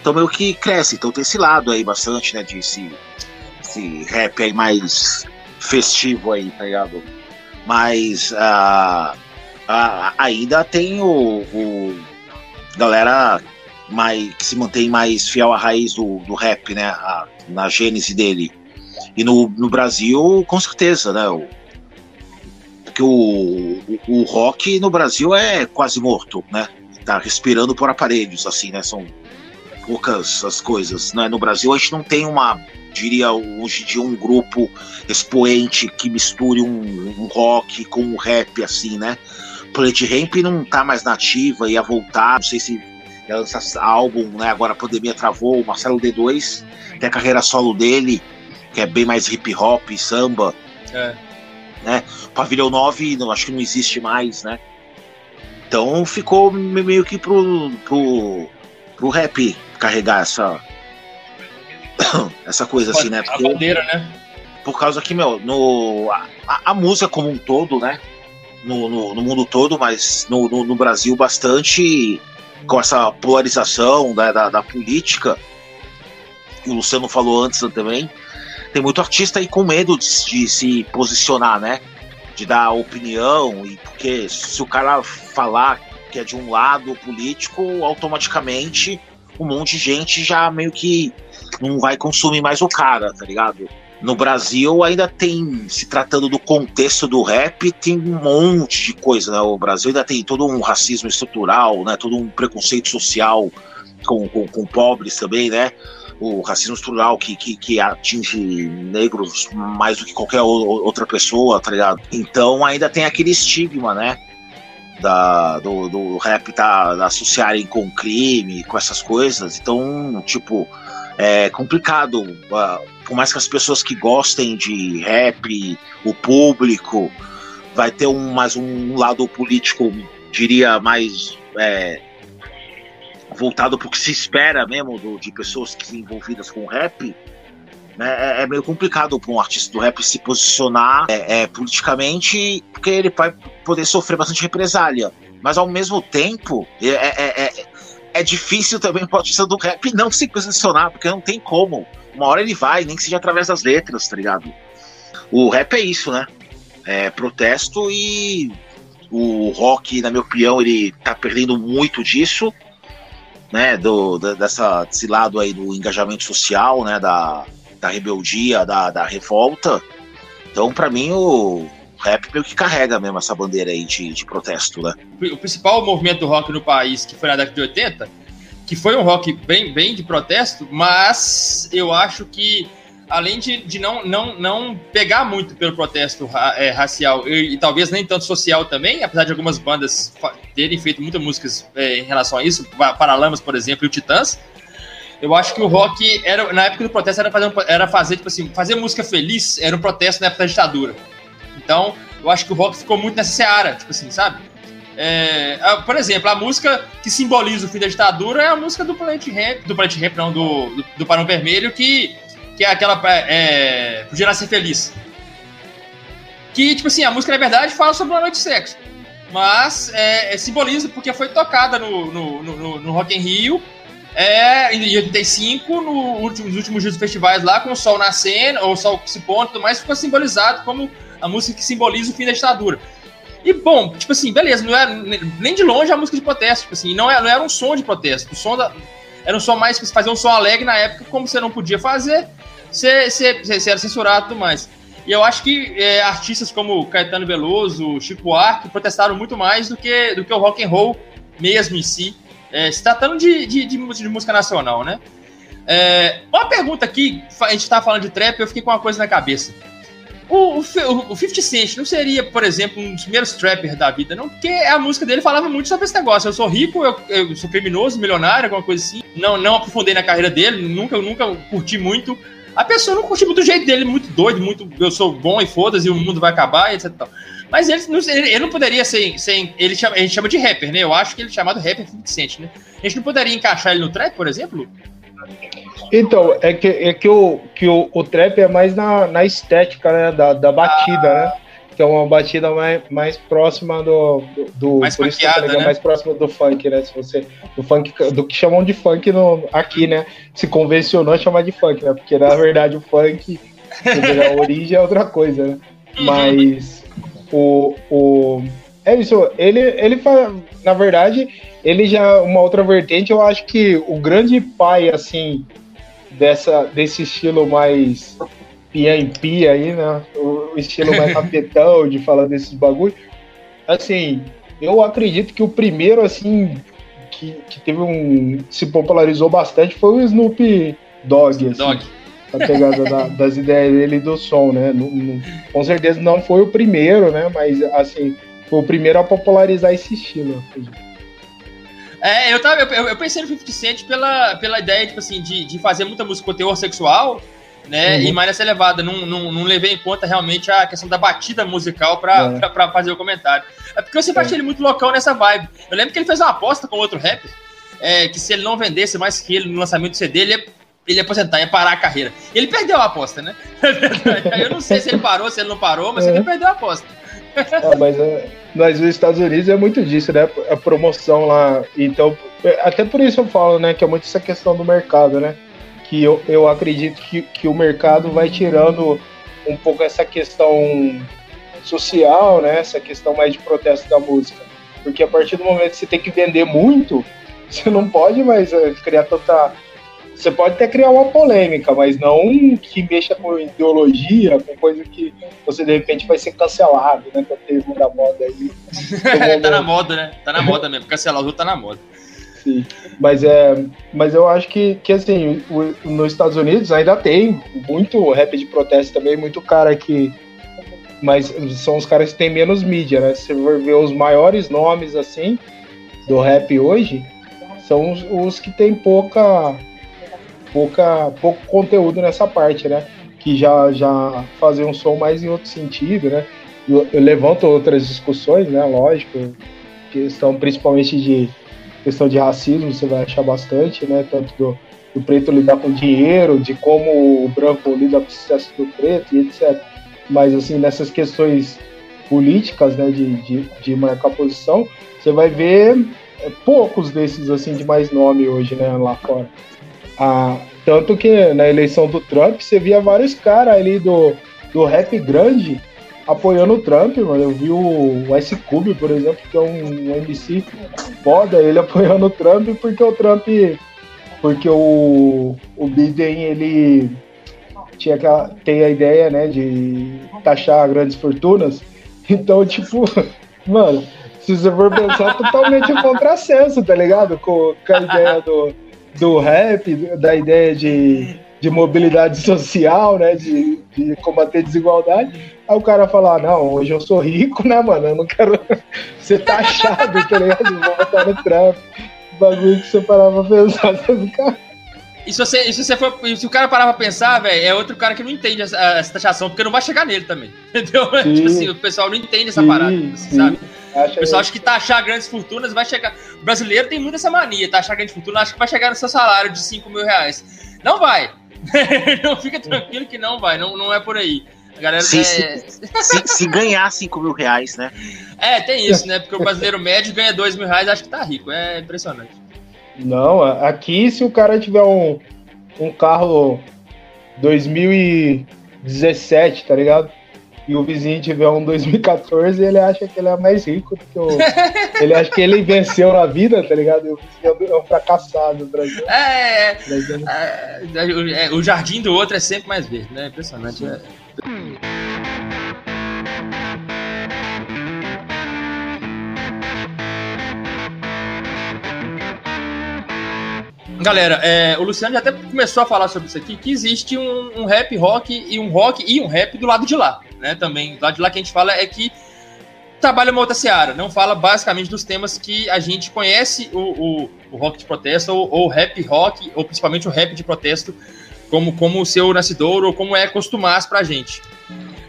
então meio que cresce. Então tem esse lado aí bastante, né? De esse, esse rap aí mais festivo aí, tá ligado? Mas uh, uh, ainda tem o, o, galera mais, que se mantém mais fiel à raiz do, do rap, né? A, na gênese dele. E no, no Brasil, com certeza, né? O, porque o, o, o, rock no Brasil é quase morto, né? Tá respirando por aparelhos, assim, né? São poucas as coisas, né? No Brasil a gente não tem uma, diria hoje de um grupo expoente que misture um, um rock com um rap, assim, né? Planet Ramp não tá mais nativa, ia voltar, não sei se ia lançar álbum, né? Agora a pandemia travou, o Marcelo D2 tem a carreira solo dele, que é bem mais hip hop, samba. É né? Pavilhão 9 não, acho que não existe mais, né? Então ficou meio que pro, pro, pro rap carregar essa essa coisa assim, né? Porque, a bandeira, né? Por causa que, meu, no, a, a música como um todo, né? No, no, no mundo todo, mas no, no, no, Brasil bastante com essa polarização da, da, da política, o Luciano falou antes também, tem muito artista aí com medo de, de, se posicionar, né? De dar opinião, e porque se o cara falar que é de um lado político, automaticamente um monte de gente já meio que não vai consumir mais o cara, tá ligado? No Brasil ainda tem, se tratando do contexto do rap, tem um monte de coisa, né? O Brasil ainda tem todo um racismo estrutural, né? Todo um preconceito social com, com, com pobres também, né? O racismo estrutural que, que, que, atinge negros mais do que qualquer outra pessoa, tá ligado? Então ainda tem aquele estigma, né? Da, do, do rap tá associarem com crime, com essas coisas. Então, tipo, é complicado. Uh, por mais que as pessoas que gostem de rap, o público, vai ter um, mais um lado político, diria, mais. É, voltado para o que se espera mesmo do, de pessoas que envolvidas com rap, né, é, é, meio complicado para um artista do rap se posicionar é, é, politicamente, porque ele vai poder sofrer bastante represália. Mas ao mesmo tempo, é, é, é, é difícil também para o artista do rap não se posicionar, porque não tem como. Uma hora ele vai, nem que seja através das letras, tá ligado? O rap é isso, né? É protesto e o rock, na minha opinião, ele tá perdendo muito disso né, do, dessa, desse lado aí do engajamento social, né, da, da rebeldia, da, da revolta. Então, para mim, o rap meio que carrega mesmo essa bandeira aí de, de protesto, né? O principal movimento rock no país, que foi na década de 80, que foi um rock bem, bem de protesto, mas eu acho que além de, de não, não, não pegar muito pelo protesto é, racial e, e, talvez nem tanto social também, apesar de algumas bandas terem feito muitas músicas é, em relação a isso, Paralamas, por exemplo, e o Titãs, eu acho que o rock, era, na época do protesto, era fazer, era fazer, tipo assim, fazer música feliz era um protesto na época da ditadura. Então, eu acho que o rock ficou muito nessa seara, tipo assim, sabe? É, por exemplo, a música que simboliza o fim da ditadura é a música do Planet Ramp, do Planet Ramp, não, do, do, do Vermelho, que que é aquela é, Podia Ser Feliz. Que, tipo assim, a música, na verdade, fala sobre uma noite de sexo. Mas é, é simboliza porque foi tocada no, no, no, no Rock in Rio é, em 85, no último, nos últimos dias dos festivais lá, com o sol nascendo, ou o sol se pondo e tudo mais, ficou simbolizado como a música que simboliza o fim da ditadura. E, bom, tipo assim, beleza, não era nem de longe a música de protesto, tipo assim, não era, não era um som de protesto. O som da, era um som mais fazer um som alegre na época, como você não podia fazer, você, você, você era censurado e tudo mais. E eu acho que é, artistas como Caetano Veloso, Chico Buarque protestaram muito mais do que, do que o rock and roll mesmo em si, é, se tratando de, de, de, de música nacional, né? É, uma pergunta aqui, a gente estava falando de trap, eu fiquei com uma coisa na cabeça. O, o, o 50 Cent não seria, por exemplo, um dos primeiros trappers da vida, não? Porque a música dele falava muito sobre esse negócio. Eu sou rico, eu, eu sou criminoso, milionário, alguma coisa assim. Não, não aprofundei na carreira dele, nunca, nunca curti muito. A pessoa não curte muito o jeito dele, muito doido, muito eu sou bom e foda-se, e o mundo vai acabar, etc. Mas ele não, ele, ele não poderia ser, ser ele chama, a gente chama de rapper, né? Eu acho que ele é chamado rapper 50 Cent, né? A gente não poderia encaixar ele no trap, por exemplo? Então, é que, é que, o, que o, o trap é mais na, na estética né, da, da batida, ah. né? Que é uma batida mais, mais próxima do. do mais por isso, né? Mais próxima do funk, né? Se você, do funk, do que chamam de funk no, aqui, né? Se convencionou chamar de funk, né? Porque na verdade o funk, a origem é outra coisa, né? Uhum. Mas o, o é isso, ele, ele faz, na verdade, ele já, uma outra vertente, eu acho que o grande pai, assim, dessa, desse estilo mais pia em pia aí, né, o estilo mais rapetão de falar desses bagulho, assim, eu acredito que o primeiro, assim, que, que teve um, se popularizou bastante foi o Snoop Dogg, assim. Dogg a pegada da, das ideias dele do som, né? Não, não, com certeza não foi o primeiro, né? Mas assim, foi o primeiro a popularizar esse estilo. É, eu, tava, eu, eu, pensei no 50 Cent pela, pela ideia, tipo assim, de, de fazer muita música com teor sexual, né? Uhum. E mais nessa elevada. Não, não, não levei em conta realmente a questão da batida musical pra, é. pra, fazer o comentário. É porque eu sempre é. achei ele muito loucão nessa vibe. Eu lembro que ele fez uma aposta com outro rapper, é, que se ele não vendesse mais que ele no lançamento do CD, ele ia, ele ia aposentar, ia parar a carreira. E ele perdeu a aposta, né? eu não sei se ele parou, se ele não parou, mas ele perdeu a aposta. Ah, mas, é, mas os Estados Unidos é muito disso, né? A promoção lá. Então, até por isso eu falo, né? Que é muito essa questão do mercado, né? Que eu, eu acredito que, que o mercado vai tirando um pouco essa questão social, né? Essa questão mais de protesto da música. Porque a partir do momento que você tem que vender muito, você não pode mais é, criar tanta você pode até criar uma polêmica, mas não que mexa com ideologia, com coisa que você de repente vai ser cancelado, né? Com o termo da moda aí. tá na moda, né? Tá na moda mesmo. Cancelar o tá na moda. Sim. Mas, é, mas eu acho que, que assim, o, nos Estados Unidos ainda tem muito rap de protesto também, muito cara que. Mas são os caras que têm menos mídia, né? Se você ver os maiores nomes, assim, do rap hoje, são os, os que têm pouca, pouca, pouco conteúdo nessa parte, né? Que já, já fazem um som mais em outro sentido, né? Eu, eu levanto outras discussões, né? Lógico, questão principalmente de questão de racismo, você vai achar bastante, né? Tanto do, do preto lidar com dinheiro, de como o branco lida com o sucesso do preto e etc. Mas, assim, nessas questões políticas, né, de, de, de marcar posição, você vai ver é, poucos desses, assim, de mais nome hoje, né, lá fora. Ah, tanto que na eleição do Trump, você via vários caras ali do, do rap grande apoiando o Trump, mano. Eu vi o Ice Cube, por exemplo, que é um, MC foda, ele apoiando o Trump porque o Trump. Porque o, o Biden, ele tinha que ter a ideia, né, de taxar grandes fortunas. Então, tipo, mano, se você for pensar, totalmente um contrassenso, tá ligado? Com, com a ideia do, do rap, da ideia de, de mobilidade social, né? De, de combater desigualdade. Aí o cara fala, ah, não, hoje eu sou rico, né, mano? Eu não quero ser taxado, tá ligado? Vou botar no Trump. Bagulho que você parava pra pensar, você fica. E se, você, e se, você for, se o cara parar pra pensar, velho, é outro cara que não entende essa, essa, taxação, porque não vai chegar nele também. Entendeu? Sim, tipo assim, o pessoal não entende essa sim, parada, sim. sabe? Acha o pessoal acha que taxar grandes fortunas vai chegar. O brasileiro tem muito essa mania, taxar grandes fortunas, acha que vai chegar no seu salário de 5 mil reais. Não vai. não fica tranquilo que não vai, não, não é por aí. Galera se, é... se, se, se, ganhar 5 mil reais, né? É, tem isso, né? Porque o brasileiro médio ganha 2 mil reais, acho que tá rico. É impressionante. Não, aqui se o cara tiver um, um carro 2017, tá ligado? E o vizinho tiver um 2014, ele acha que ele é mais rico do que o. ele acha que ele venceu na vida, tá ligado? E o vizinho é um fracassado no Brasil. É, é, é, é, o jardim do outro é sempre mais verde, né? Impressionante. É. Galera, é, o Luciano já até começou a falar sobre isso aqui, que existe um, um, rap rock e um rock e um rap do lado de lá, né? Também, do lado de lá que a gente fala é que trabalha uma outra seara, não fala basicamente dos temas que a gente conhece o, o, o rock de protesto, ou, ou rap rock, ou principalmente o rap de protesto, como, como o seu nascedor, ou como é costumar pra gente.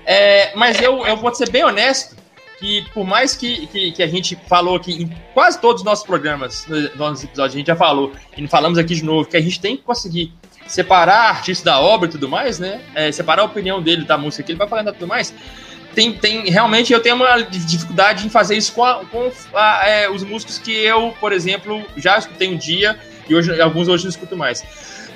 É, mas eu, eu vou ser bem honesto, que por mais que, que, que, a gente falou aqui em quase todos os nossos programas, nos nossos episódios, a gente já falou, e falamos aqui de novo, que a gente tem que conseguir separar artista da obra e tudo mais, né? É, separar a opinião dele da música que ele vai falando e tudo mais. Tem, tem, realmente eu tenho uma dificuldade em fazer isso com, a, com a, é, os músicos que eu, por exemplo, já escutei um dia e hoje alguns hoje não escuto mais.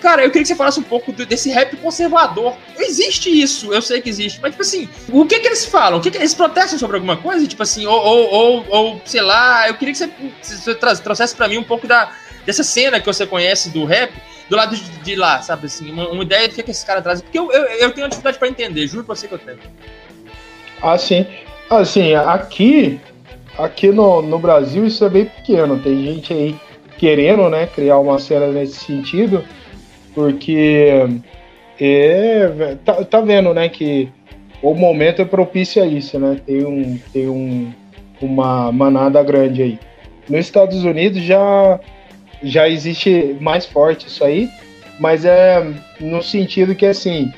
Cara, eu queria que você falasse um pouco desse rap conservador. Existe isso, eu sei que existe. Mas, tipo assim, o que que eles falam? O que, que eles protestam sobre alguma coisa? Tipo assim, ou, ou, ou, ou sei lá, eu queria que você, você trouxesse para mim um pouco da, dessa cena que você conhece do rap, do lado de, de lá, sabe assim? Uma, uma, ideia do que, que esse cara traz. Porque eu, eu, eu tenho uma dificuldade para entender, juro pra você que eu tenho. Ah, sim. Assim, aqui, aqui no, no Brasil isso é bem pequeno. Tem gente aí querendo, né, criar uma cena nesse sentido porque é, tá, tá vendo, né, que o momento é propício a isso, né? Tem, um, tem um, uma manada grande aí. Nos Estados Unidos já, já existe mais forte isso aí, mas é no sentido que, assim,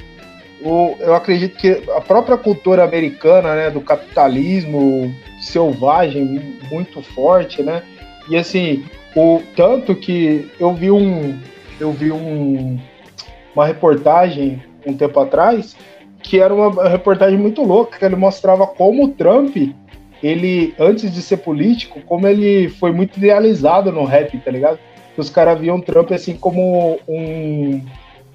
o, eu acredito que a própria cultura americana, né, do capitalismo selvagem muito forte, né? E assim, o tanto que eu vi um, eu vi um, uma reportagem um tempo atrás que era uma reportagem muito louca, que ele mostrava como o Trump, ele, antes de ser político, como ele foi muito idealizado no rap, tá ligado? Os caras viam o Trump assim como um,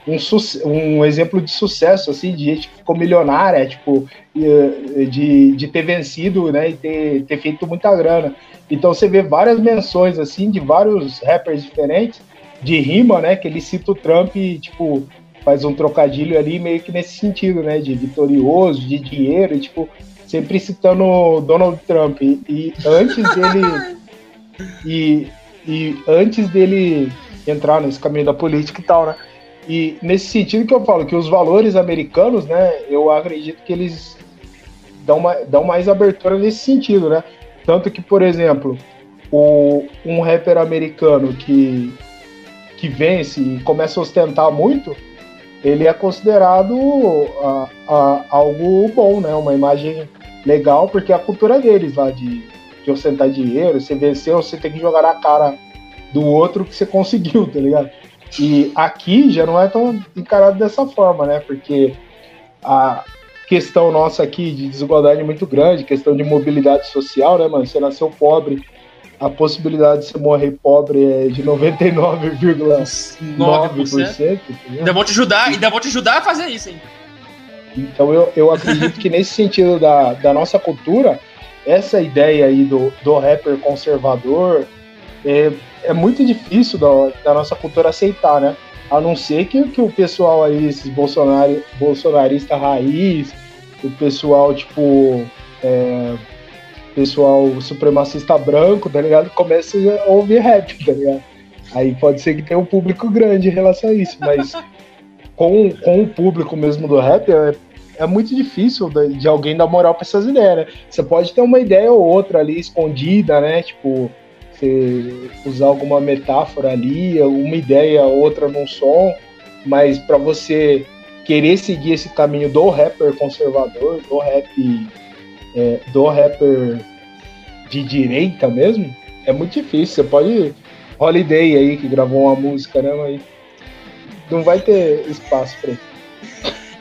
um, um, exemplo de sucesso, assim, de gente que ficou milionária, tipo, de, de ter vencido, né, e ter, ter feito muita grana. Então você vê várias menções, assim, de vários rappers diferentes, de rima, né? Que ele cita o Trump e, tipo, faz um trocadilho ali meio que nesse sentido, né? De vitorioso, de dinheiro, e, tipo, sempre citando Donald Trump. E, e antes dele. e e antes dele entrar nesse caminho da política e tal, né? E nesse sentido que eu falo que os valores americanos, né, eu acredito que eles dão, uma, dão mais abertura nesse sentido, né? Tanto que, por exemplo, o, um rapper americano que, que vence e começa a ostentar muito, ele é considerado a, a, algo bom, né? Uma imagem legal, porque é a cultura deles lá de, de ostentar dinheiro, você venceu, você tem que jogar na cara do outro que você conseguiu, tá ligado? E aqui já não é tão encarado dessa forma, né? Porque a questão nossa aqui de desigualdade é muito grande, questão de mobilidade social, né, mano? Você nasceu pobre, a possibilidade de você morrer pobre é de 99,9%. Ainda vou te ajudar, ainda vou te ajudar a fazer isso, hein? Então eu, eu acredito que nesse sentido da, da nossa cultura, essa ideia aí do, do rapper conservador é, é muito difícil da, da nossa cultura aceitar, né? A não ser que, que o pessoal aí, esses bolsonaro, bolsonarista raiz, o pessoal, tipo, é, pessoal supremacista branco, tá ligado? Comece a ouvir rap, tá ligado? Aí pode ser que tenha um público grande em relação a isso, mas com, com o público mesmo do rap é, é muito difícil de, de alguém dar moral pra essas ideias, né? Você pode ter uma ideia ou outra ali escondida, né? Tipo, você usar alguma metáfora ali, uma ideia, outra num som, mas para você querer seguir esse caminho do rapper conservador, do rap, é, do rapper de direita mesmo, é muito difícil. Você pode Holiday aí que gravou uma música, né, mas não vai ter espaço para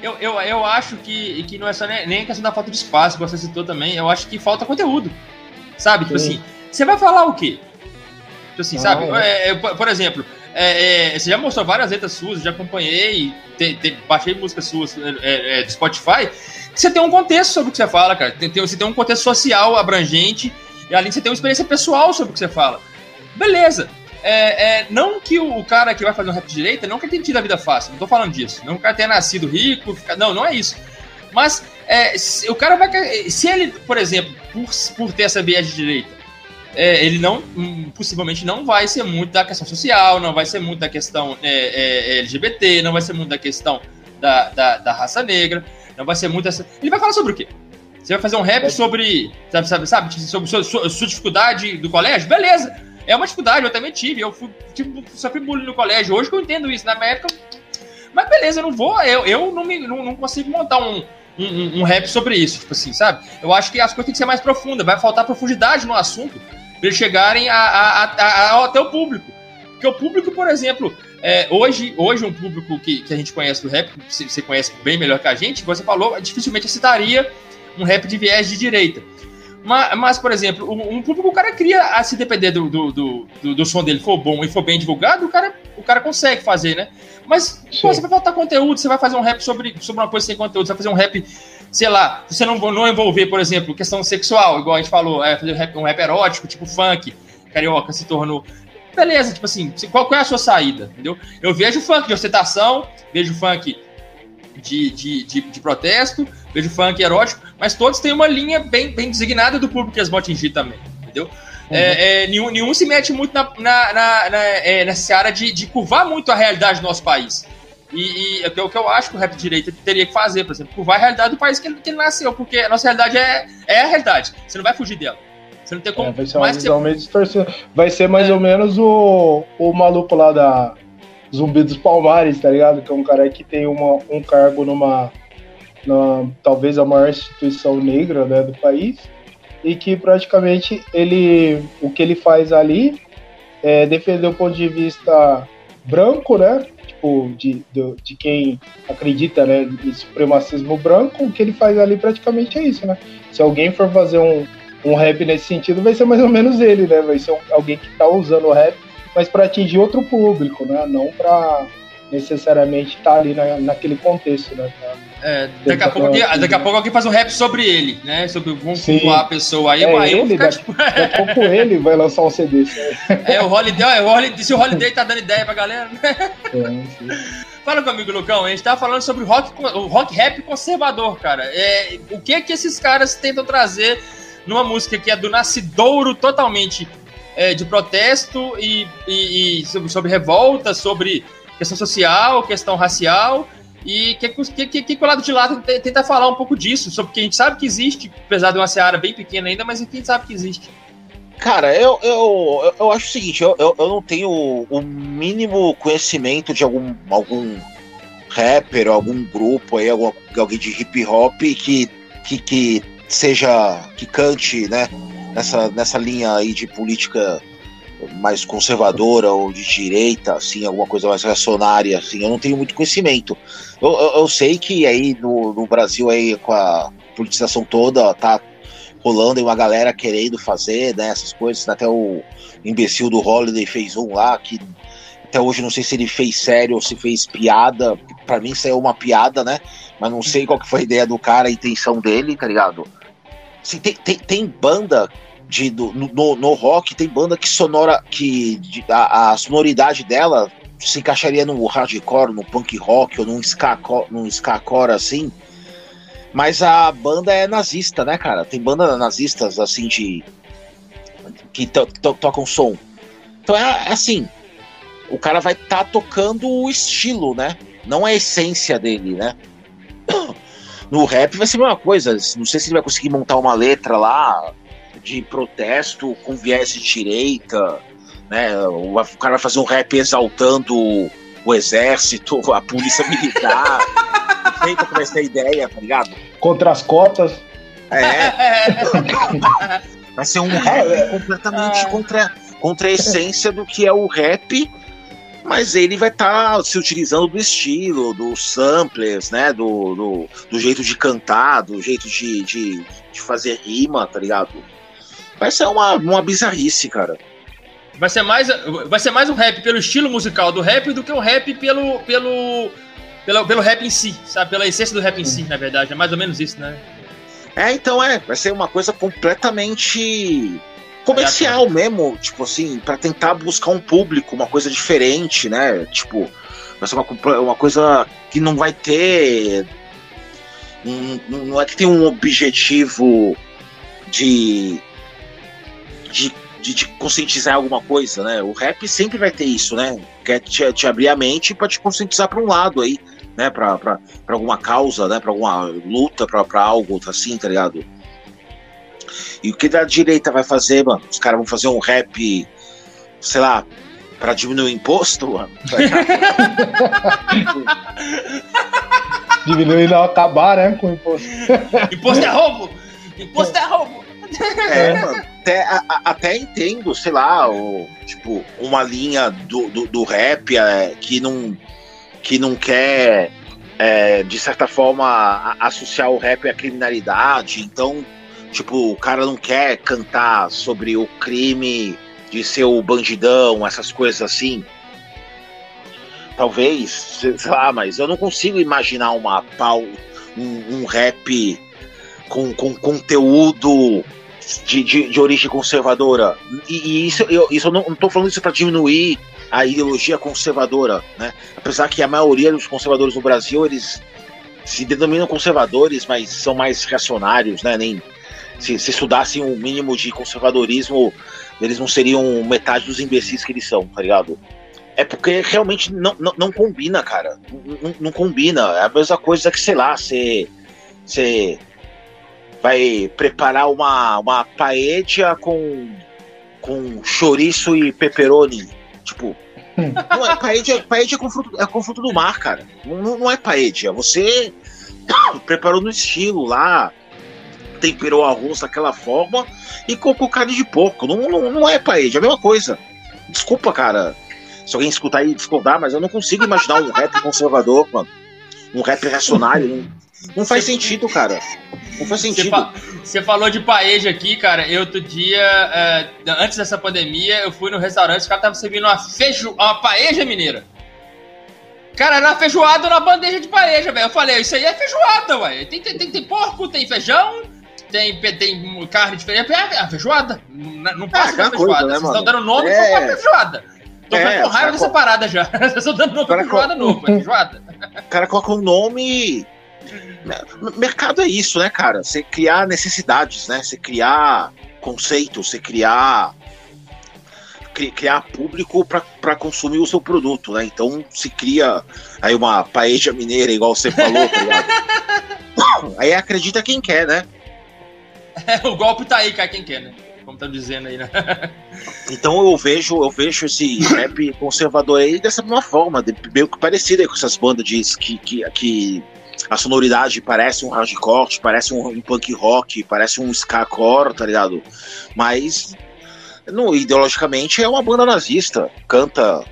eu, eu, eu acho que, que não é só nem, nem questão da falta de espaço, que você citou também, eu acho que falta conteúdo. Sabe? Tipo Sim. Tipo assim, você vai falar o quê? Tipo assim, ah, sabe? É. É, por exemplo, é, é, você já mostrou várias letras suas, já acompanhei, te, te, baixei músicas suas é, é, do Spotify. Você tem um contexto sobre o que você fala, cara. Tem, tem, você tem um contexto social abrangente, e além você tem uma experiência pessoal sobre o que você fala. Beleza. É, não que o, cara que vai fazer um rap de direita, não que ele tenha tido a vida fácil, não tô falando disso. Não que o tenha nascido rico, fica, não, não é isso. Mas se, o cara vai. Se ele, por exemplo, por, por ter essa viés de direita, é, ele não, hum, possivelmente não vai ser muito da questão social, não vai ser muito da questão é, é, LGBT, não vai ser muito da questão da, da, da, raça negra, não vai ser muito essa. Ele vai falar sobre o quê? Você vai fazer um rap sobre, sabe, sabe, sabe sobre sua, sua, sua dificuldade do colégio? Beleza! É uma dificuldade, eu também tive. Eu fui, tipo, sofri bullying no colégio. Hoje que eu entendo isso, na minha época. Mas beleza, eu não vou, eu, eu não, me, não, não consigo montar um, um, um, rap sobre isso, tipo assim, sabe? Eu acho que as coisas têm que ser mais profundas, vai faltar profundidade no assunto para eles chegarem a, a, a, até o público. Porque o público, por exemplo, é, hoje, hoje um público que, que a gente conhece do rap, você, você conhece bem melhor que a gente, você falou, dificilmente citaria um rap de viés de direita. Mas, mas, por exemplo, um, um público, o cara cria, a se depender do, do, do, do, do som dele for bom e for bem divulgado, o cara, o cara consegue fazer, né? Mas pô, você vai faltar conteúdo, você vai fazer um rap sobre, sobre uma coisa sem conteúdo, você vai fazer um rap sei lá, se você não, não envolver, por exemplo, questão sexual, igual a gente falou, é, fazer um rap erótico, tipo funk, carioca se tornou. Beleza, tipo assim, qual, qual é a sua saída? Entendeu? Eu vejo funk de ostentação, vejo funk de, de, de, de, protesto, vejo funk erótico, mas todos têm uma linha bem, bem designada do público que eles vão atingir também, entendeu? Uhum. É, é, nenhum, nenhum se mete muito na, na, na, na é, nessa área de, de curvar muito a realidade do nosso país. E, e é o que eu acho que o rap direita teria que fazer, por exemplo, curvar a realidade do país que ele, que ele nasceu, porque a nossa realidade é, é a realidade. Você não vai fugir dela. Você não tem como. É, vai ser mais visão meio distorcida. Vai ser mais é. ou menos o, o maluco lá da Zumbi dos Palmares, tá ligado? Que é um cara que tem uma, um cargo numa. Na, talvez a maior instituição negra né, do país. E que praticamente ele. O que ele faz ali é defender o ponto de vista branco, né? tipo, de, de, de, quem acredita né, em supremacismo branco, o que ele faz ali praticamente é isso, né? Se alguém for fazer um, um rap nesse sentido, vai ser mais ou menos ele, né? Vai ser alguém que está usando o rap, mas para atingir outro público, né? Não para necessariamente estar tá ali na, naquele contexto, né? É, daqui, a pouco, alguém, daqui a pouco alguém faz um rap sobre ele, né? Sobre vamos cultuar a pessoa aí. É aí ele, ficar, daqui, tipo... daqui a pouco ele vai lançar um CD. É, o Holiday, o Holiday, se o Holiday tá dando ideia pra galera, né? É, Fala comigo, Lucão, a gente tava falando sobre rock, o rock rap conservador, cara. É, o que é que esses caras tentam trazer numa música que é do nascidouro totalmente é, de protesto e, e, e sobre, sobre, revolta, sobre questão social, questão racial. E que, que, que, que o lado de lá tenta falar um pouco disso, sobre que a gente sabe que existe, apesar de uma seara bem pequena ainda, mas a gente sabe que existe. Cara, eu, eu, eu acho o seguinte, eu, eu, eu não tenho o mínimo conhecimento de algum, algum rapper, algum grupo aí, algum, alguém de hip hop que, que, que seja, que cante, né, nessa, nessa linha aí de política mais conservadora ou de direita, assim, alguma coisa mais reacionária, assim, eu não tenho muito conhecimento. Eu, eu, eu sei que aí no, no Brasil aí com a politização toda tá rolando e uma galera querendo fazer né, essas coisas. Até o imbecil do Holiday fez um lá que até hoje não sei se ele fez sério ou se fez piada. Para mim saiu uma piada, né? Mas não sei qual que foi a ideia do cara, a intenção dele, tá ligado? Assim, tem, tem, tem banda de, do, no, no rock, tem banda que sonora. que de, a, a, sonoridade dela se encaixaria no hardcore, no punk rock ou num ska, num ska core assim mas a banda é nazista, né, cara? Tem banda nazistas, assim, de. que to to tocam som. Então é, é assim: o cara vai estar tá tocando o estilo, né? Não a essência dele, né? No rap vai ser a mesma coisa. Não sei se ele vai conseguir montar uma letra lá de protesto com viés de direita, né? O cara vai fazer um rap exaltando o exército, a polícia militar. Feita com essa ideia, tá ligado? Contra as cotas. É. Vai ser um rap completamente é. contra, contra a essência do que é o rap, mas ele vai estar tá se utilizando do estilo, dos samplers, né? Do, do, do, jeito de cantar, do jeito de, de, de fazer rima, tá ligado? Vai ser uma, uma bizarrice, cara. Vai ser mais, vai ser mais um rap pelo estilo musical do rap do que um rap pelo, pelo, pelo, pelo rap em si, sabe? Pela essência do rap em si, na verdade. É mais ou menos isso, né? É, então é. Vai ser uma coisa completamente comercial mesmo, tipo assim, para tentar buscar um público, uma coisa diferente, né? Tipo, vai ser uma, uma coisa que não vai ter. Um, não é que tem um objetivo de, de de, de, conscientizar alguma coisa, né? O rap sempre vai ter isso, né? Quer te, te abrir a mente para te conscientizar para um lado aí, né? Para alguma causa, né? Para alguma luta, para algo assim, tá ligado? E o que da direita vai fazer, mano? Os caras vão fazer um rap, sei lá, para diminuir o imposto, mano? diminuir e não acabar, né? Com o imposto. imposto é roubo! Imposto é roubo! É, mano até, a, até entendo, sei lá, o, tipo, uma linha do, do, do rap é, que, não, que não quer, é, de certa forma, a, associar o rap à criminalidade. Então, tipo, o cara não quer cantar sobre o crime de ser o bandidão, essas coisas assim. Talvez, sei lá, mas eu não consigo imaginar uma pau, um, um rap com, com conteúdo de, de, de origem conservadora. E, e, isso, eu, isso eu não estou falando isso para diminuir a ideologia conservadora, né? Apesar que a maioria dos conservadores no Brasil eles se denominam conservadores, mas são mais reacionários, né? Nem se, se estudassem o um mínimo de conservadorismo, eles não seriam metade dos imbecis que eles são, tá ligado? É porque realmente não, não, não combina, cara. Não, não, combina. É a mesma coisa que, sei lá, você. Você vai preparar uma, uma paella com, com chouriço e pepperoni. Tipo, não é paella, paella é, com fruto, é com fruto do mar, cara. Não, não é paella. Você preparou no estilo lá, temperou o arroz daquela forma e colocou carne de porco. Não, não, não é paella, é a mesma coisa. Desculpa, cara. Se alguém escutar aí discordar, mas eu não consigo imaginar um rap conservador, mano. Um rap reacionário. Não, não faz sentido, cara. Não faz sentido. Você, fa falou de paeja aqui, cara. Eu outro dia, é, antes dessa pandemia, eu fui no restaurante, os caras estavam servindo uma, feijo, uma paeja mineira. Cara, era feijoada na bandeja de paeja, velho. Eu falei, isso aí é feijoada, ué. Tem, tem, tem, tem porco, tem feijão, tem, tem carne diferente. É, é feijoada. Não, passa é, feijoada. Coisa, né, Vocês estão dando nome é... pra feijoada. Tô é, com raiva dessa parada já. Vocês estão dando nome pra feijoada novo, feijoada. O cara coloca um nome Mercado é isso, né, cara? Você criar necessidades, né? Você criar conceitos, você criar criar público para consumir o seu produto, né? Então se cria aí uma paeja mineira, igual você falou, tá aí acredita quem quer, né? o golpe tá aí, cara, quem quer, né? Como tá dizendo aí, né? então eu vejo, eu vejo esse rap conservador aí dessa mesma forma, meio que parecido com essas bandas de, que, que, que a sonoridade parece um hardcore, parece um, um punk rock, parece um skacore, tá ligado? Mas no, ideologicamente é uma banda nazista, canta,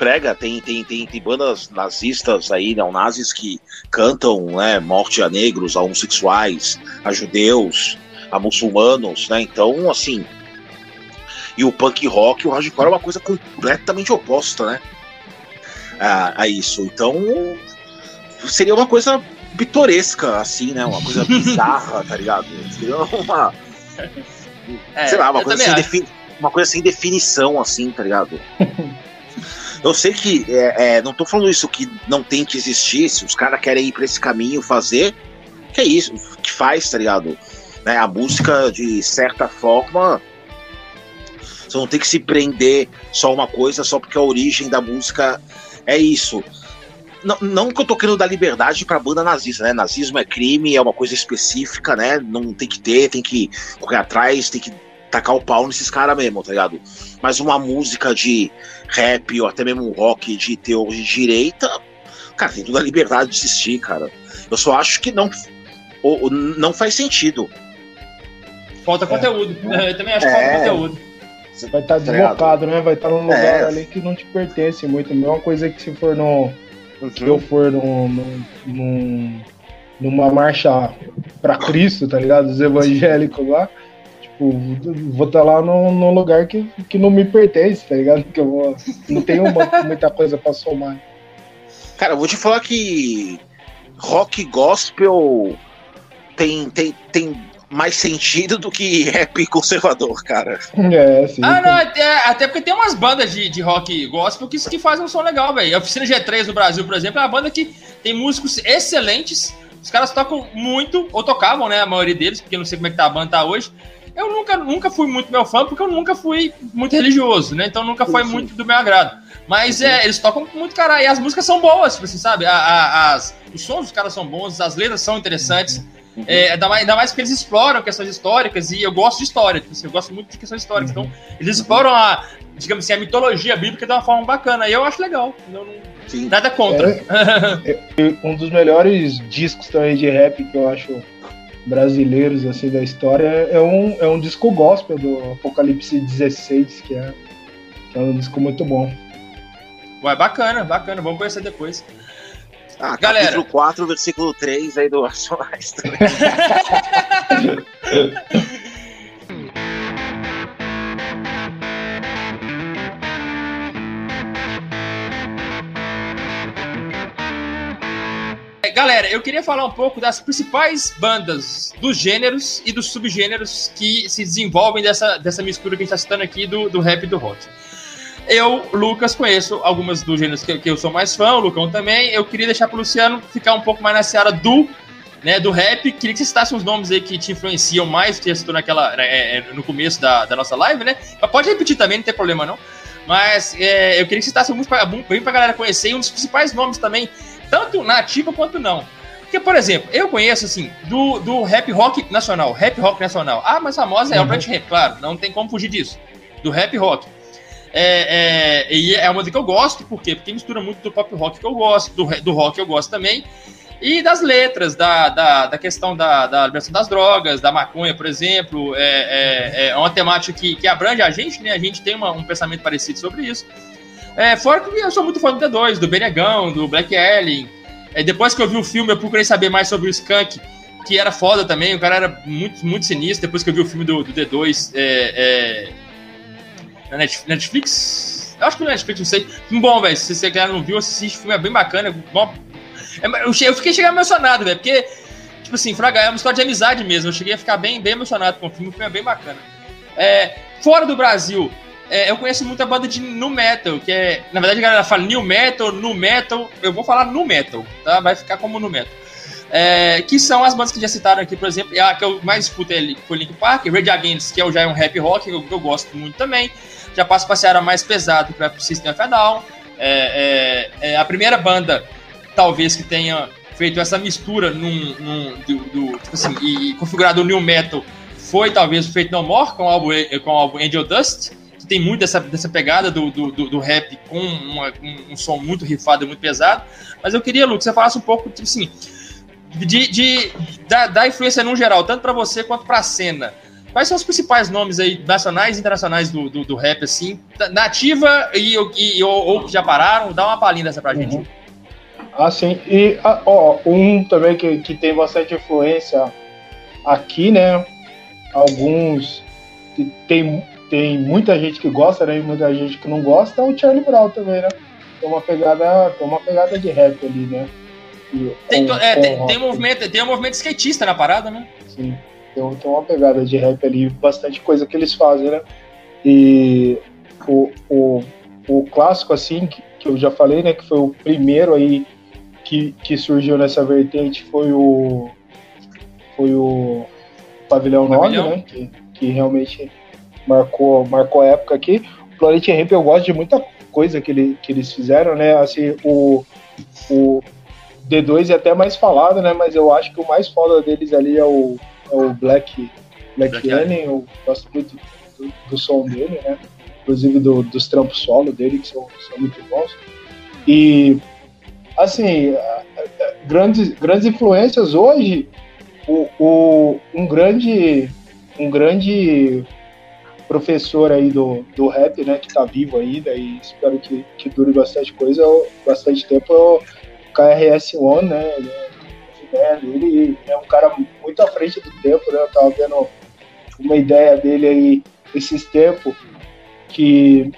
prega, tem, tem, tem, tem bandas nazistas aí, neonazis, que cantam né, morte a negros, a homossexuais, a judeus, a muçulmanos, né? Então, assim. E o punk rock, o hardcore é uma coisa completamente oposta, né? A, a isso. Então, seria uma coisa pitoresca, assim, né? Uma coisa bizarra, tá ligado? Seria uma. É, sei lá, uma coisa, sem defini... uma coisa sem definição, assim, tá ligado? Eu sei que é, é, não tô falando isso que não tem que existir, se os caras querem ir pra esse caminho fazer, que é isso, que faz, tá ligado? Né, a música, de certa forma, você não tem que se prender só uma coisa, só porque a origem da música é isso. Não, não que eu tô querendo dar liberdade pra banda nazista, né? Nazismo é crime, é uma coisa específica, né? Não tem que ter, tem que correr atrás, tem que tacar o pau nesses caras mesmo, tá ligado? Mas uma música de rap ou até mesmo um rock de teor de direita, cara, tem toda a liberdade de existir, cara. Eu só acho que não, ou, não faz sentido. Falta é. conteúdo. Eu também acho que falta é. conteúdo. Você vai estar tá, tá deslocado, né? Vai estar tá num lugar é. ali que não te pertence muito. Não é uma coisa que se for no Uhum. Se eu for num, num, numa marcha para Cristo, tá ligado? Os evangélicos lá, tipo, vou estar tá lá num, num, lugar que, que não me pertence, tá ligado? Que eu vou, não tenho uma, muita coisa para somar. Cara, eu vou te falar que rock gospel tem, tem, tem mais sentido do que rap conservador, cara. É, sim. Ah, não, até, até porque tem umas bandas de, de rock gospel que, que fazem um som legal, velho. A Oficina G3 no Brasil, por exemplo, é uma banda que tem músicos excelentes. Os caras tocam muito, ou tocavam, né? A maioria deles, porque eu não sei como é que tá a banda tá hoje. Eu nunca, nunca fui muito meu fã, porque eu nunca fui muito religioso, né? Então nunca foi muito do meu agrado. Mas é, eles tocam muito caralho. E as músicas são boas, tipo assim, sabe? A, a, as, os sons dos caras são bons, as letras são interessantes. Uhum. Uhum. É, ainda, mais, ainda mais porque eles exploram questões históricas e eu gosto de história, tipo assim, eu gosto muito de questões históricas. Uhum. Então, eles exploram a, digamos assim, a mitologia bíblica de uma forma bacana. E eu acho legal. Eu não, nada contra. É, é, um dos melhores discos também de rap que eu acho brasileiros assim da história é um, é um disco gospel do Apocalipse 16, que é, que é um disco muito bom. Ué, bacana, bacana, vamos conhecer depois. Ah, Galera. capítulo 4, versículo 3 aí do Racionais também. Galera, eu queria falar um pouco das principais bandas dos gêneros e dos subgêneros que se desenvolvem dessa, dessa mistura que a gente está citando aqui do, do rap e do rock. Eu, Lucas, conheço algumas dos gêneros que, que eu sou mais fã, o Lucão também. Eu queria deixar pro Luciano ficar um pouco mais na seara do né, do rap. Queria que você citasse uns nomes aí que te influenciam mais, que você citou naquela, é, é, no começo da, da nossa live, né? Mas pode repetir também, não tem problema não. Mas é, eu queria que você citasse alguns pra, bem pra galera conhecer e um dos principais nomes também, tanto na ativa quanto não. Porque, por exemplo, eu conheço, assim, do, do rap rock nacional, rap rock nacional. Ah, mas famosa é uhum. o Brett Rap, claro, não tem como fugir disso. Do rap rock. É, é, e é uma música que eu gosto, por quê? Porque mistura muito do pop rock que eu gosto, do, do rock eu gosto também, e das letras, da, da, da questão da, da liberação das drogas, da maconha, por exemplo. É, é, é uma temática que, que abrange a gente, né? A gente tem uma, um pensamento parecido sobre isso. É, fora que eu sou muito fã do D2, do Benegão, do Black Alien. É, depois que eu vi o filme, eu procurei saber mais sobre o Skunk, que era foda também, o cara era muito, muito sinistro. Depois que eu vi o filme do, do D2, é, é na Netflix? Eu acho que na Netflix, não sei. Bom, velho. Se você não viu, assiste. O filme é bem bacana. Bom, é, eu fiquei chegando emocionado, velho, porque, tipo assim, Fraga é uma história de amizade mesmo. Eu cheguei a ficar bem, bem emocionado com o filme. O filme é bem bacana. É, fora do Brasil, é, eu conheço muita banda de nu metal, que é. Na verdade, a galera fala new metal, nu metal. Eu vou falar nu metal, tá? Vai ficar como nu metal. É, que são as bandas que já citaram aqui, por exemplo, a que eu mais escutei foi Link Park, Red Against, que é já é um rap rock, que eu, que eu gosto muito também. Já passo para a seara mais pesado, que vai pro System of a Down. É, é, é, a primeira banda, talvez, que tenha feito essa mistura num, num do, do, tipo assim, e, configurado o New Metal foi talvez Feito No More com o álbum, com o álbum Angel Dust, tem muito dessa, dessa pegada do, do, do, do rap com uma, um, um, som muito rifado e muito pesado. Mas eu queria, Lu, que você falasse um pouco, tipo assim, de, de, da, da influência no geral, tanto para você quanto para a cena. Quais são os principais nomes aí, nacionais e internacionais do, do, do rap, assim, nativa e, e, ou, ou, que já pararam? Dá uma palhinha dessa pra gente. Uhum. Ah, sim. E, ah, ó, um também que, que tem bastante influência aqui, né? Alguns. Tem, tem muita gente que gosta, né? E muita gente que não gosta, é o Charlie Brown também, né? Tem uma pegada, tem uma pegada de rap ali, né? E, tem, com, é, com tem, tem, um movimento, tem um movimento skatista na parada, né? Sim. Tem, tem uma pegada de rap ali, bastante coisa que eles fazem, né? E o, o, o clássico, assim, que, que eu já falei, né? Que foi o primeiro aí que, que surgiu nessa vertente foi o. Foi o Pavilhão, Pavilhão. 9, né? Que, que realmente marcou, marcou a época aqui. O Planet Ramp eu gosto de muita coisa que, ele, que eles fizeram, né? Assim, o, o D2 é até mais falado, né? Mas eu acho que o mais foda deles ali é o é o Black, Black, Black Alien, eu gosto muito do, do, som dele, né? Inclusive do, dos trampos solo dele, que são, são muito bons. E, assim, grandes, grandes influências hoje, o, o, um grande um grande professor aí do, do rap, né, que tá vivo ainda e espero que, que dure bastante coisa, bastante tempo, é o KRS-One, né? Ele é um cara muito à frente do tempo, né? Eu tava vendo uma ideia dele aí esses tempos que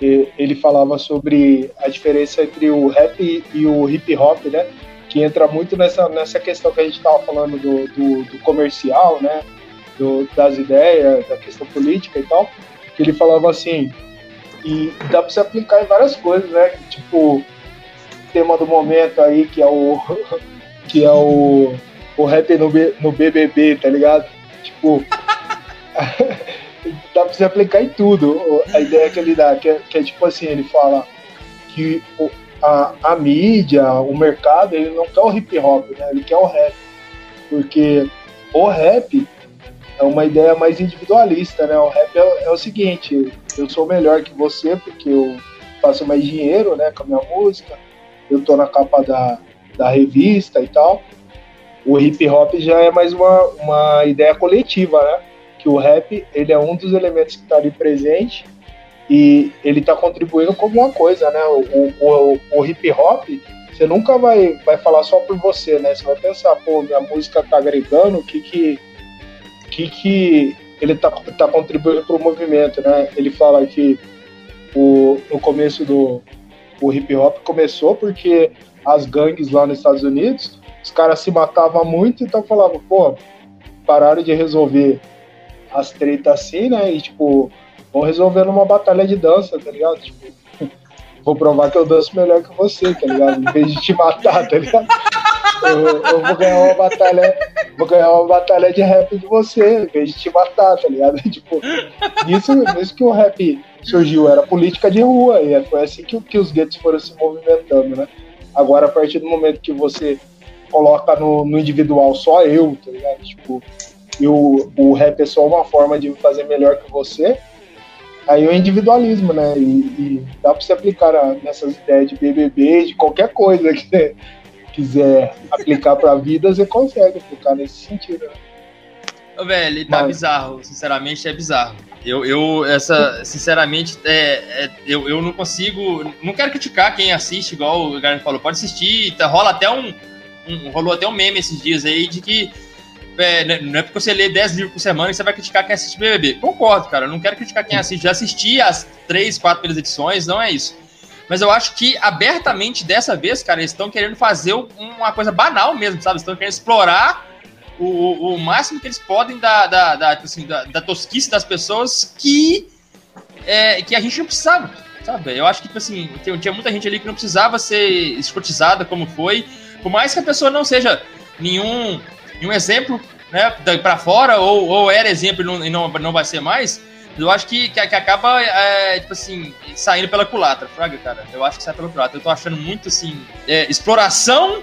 ele falava sobre a diferença entre o rap e o hip hop, né? Que entra muito nessa, nessa questão que a gente estava falando do, do, do, comercial, né? Do, das ideias, da questão política e tal. Que ele falava assim, e dá para se aplicar em várias coisas, né? Tipo, tema do momento aí, que é o que é o, o rap no, B, no BBB, tá ligado? Tipo, dá pra você aplicar em tudo. A ideia que ele dá, que é, que é tipo assim, ele fala que o, a, a mídia, o mercado, ele não quer o hip hop, né? Ele quer o rap. Porque o rap é uma ideia mais individualista, né? O rap é, é o seguinte, eu sou melhor que você porque eu faço mais dinheiro, né, com a minha música. Eu tô na capa da, da revista e tal. O hip hop já é mais uma, uma ideia coletiva, né? Que o rap ele é um dos elementos que está ali presente e ele está contribuindo com alguma coisa, né? O, o, o, hip hop você nunca vai, vai falar só por você, né? Você vai pensar, pô, minha música tá agregando, o que que, que, que ele tá, tá contribuindo para o movimento, né? Ele fala que o, no começo do o hip hop começou porque as gangues lá nos Estados Unidos, os caras se matavam muito, então falavam, pô, pararam de resolver as tretas assim, né? E tipo, vão resolver numa batalha de dança, tá ligado? Tipo, vou provar que eu danço melhor que você, tá ligado? Em vez de te matar, tá ligado? Eu, eu, vou ganhar uma batalha, vou ganhar uma batalha de rap de você, em vez de te matar, tá ligado? Tipo, isso, isso que o rap surgiu, era política de rua, e foi assim que, que os guetos foram se movimentando, né? Agora, a partir do momento que você coloca no, no individual só eu, tá ligado? Tipo, e o, o rap é só uma forma de fazer melhor que você, aí o individualismo, né? E, e dá pra você aplicar nessas ideias de BBB, de qualquer coisa que quiser aplicar pra vida, você consegue aplicar nesse sentido, né? Velho, tá Mas... bizarro, sinceramente é bizarro. Eu, eu essa, sinceramente, é, é, eu, eu não consigo. Não quero criticar quem assiste, igual o Garnet falou. Pode assistir, tá, rola até um, um, Rolou até um meme esses dias aí de que. É, não é porque você lê 10 livros por semana que você vai criticar quem assiste BBB. Concordo, cara. Não quero criticar quem assiste. Já assisti as três, quatro primeiras edições, não é isso. Mas eu acho que abertamente dessa vez, cara, eles estão querendo fazer uma coisa banal mesmo, sabe? Estão querendo explorar o, o máximo que eles podem da, da, da, assim, da, da tosquice das pessoas que, é, que a gente não precisava, sabe? Eu acho que, tipo assim, tinha muita gente ali que não precisava ser escrotizada como foi, por mais que a pessoa não seja nenhum, nenhum exemplo né, para fora, ou, ou era exemplo e não, não, não vai ser mais, eu acho que, que, que acaba, é, tipo assim, saindo pela culatra, Fraga, cara. Eu acho que sai pela culatra. Eu tô achando muito, assim, é, exploração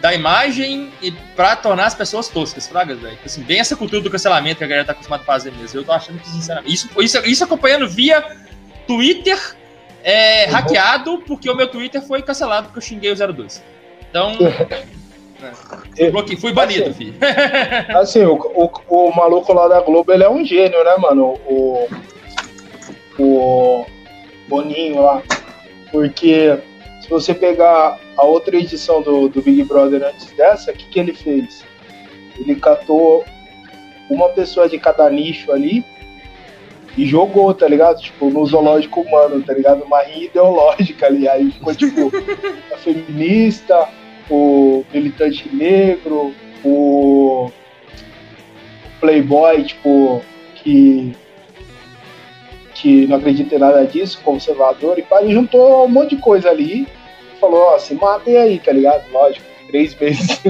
da imagem e pra tornar as pessoas toscas, Fraga, velho. Tipo assim, bem essa cultura do cancelamento que a galera tá acostumada a fazer mesmo. Eu tô achando que, sinceramente, isso, isso, isso acompanhando via Twitter é, hackeado, porque o meu Twitter foi cancelado porque eu xinguei o 02. Então. É. Fui, fui banido, assim, filho. assim, o, o, o, maluco lá da Globo, ele é um gênio, né, mano? O. O. Boninho lá. Porque se você pegar a outra edição do, do Big Brother antes dessa, o que, que ele fez? Ele catou uma pessoa de cada nicho ali e jogou, tá ligado? Tipo, no zoológico humano, tá ligado? Uma rinha ideológica ali. Aí ficou, tipo, a feminista, o militante negro, o playboy, tipo, que que não acredita em nada disso, conservador, e pá, juntou um monte de coisa ali falou, ó, se matem aí, tá ligado? Lógico, três vezes.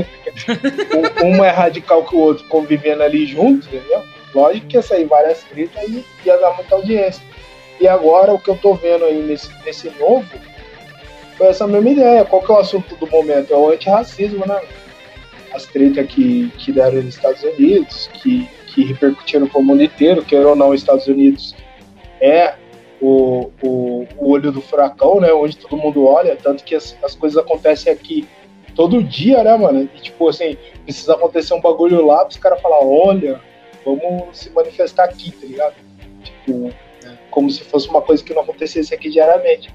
um, é radical que o outro convivendo ali juntos, entendeu? Lógico que ia sair várias tretas e ia dar muita audiência. E agora o que eu tô vendo aí nesse, nesse novo foi essa mesma ideia. Qual que é o assunto do momento? É o antirracismo, né? As tretas que, que deram nos Estados Unidos, que, que repercutiram para o mundo inteiro, quer ou não, os Estados Unidos é o, o, o, olho do furacão, né? Onde todo mundo olha, tanto que as, as coisas acontecem aqui todo dia, né, mano? E, tipo assim, precisa acontecer um bagulho lá, os caras falar, olha, vamos se manifestar aqui, tá ligado? Tipo, como se fosse uma coisa que não acontecesse aqui diariamente.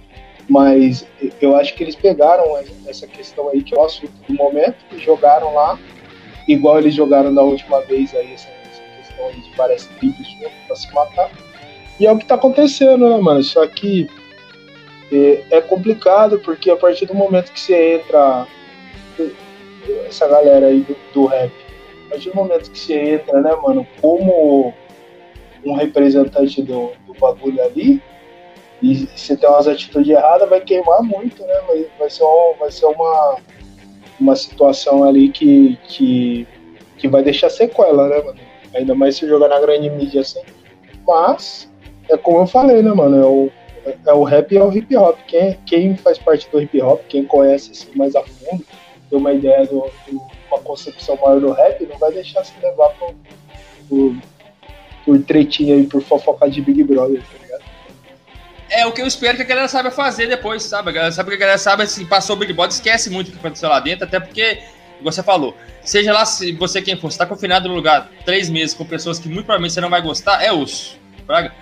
Mas eu acho que eles pegaram essa questão aí, que é o assunto do momento, e jogaram lá, igual eles jogaram da última vez aí, essa, essa questão aí de várias tribos para se matar. E é o que tá acontecendo, né, mano? Só que é, é complicado, porque a partir do momento que você entra, essa galera aí do, do rap, a partir do momento que você entra, né, mano, como um representante do, do bagulho ali, e se tem umas atitudes erradas, vai queimar muito, né? Vai, vai, ser, uma, vai ser uma, uma situação ali que, que, que vai deixar sequela, né, mano? Ainda mais se jogar na grande mídia assim. Mas, é como eu falei, né, mano? É o, é o rap e é o hip hop. Quem, quem faz parte do hip hop, quem conhece assim, mais a fundo, tem uma ideia do, do uma concepção maior do rap, não vai deixar se levar por, por, tretinha e por fofoca de Big Brother? É o que eu espero que a galera saiba fazer depois, sabe? A galera sabe que a galera sabe, assim, passou o Big Brother, esquece muito o que aconteceu lá dentro, até porque, você falou, seja lá se você quem for, você tá confinado no lugar três meses com pessoas que muito provavelmente você não vai gostar, é osso, praga.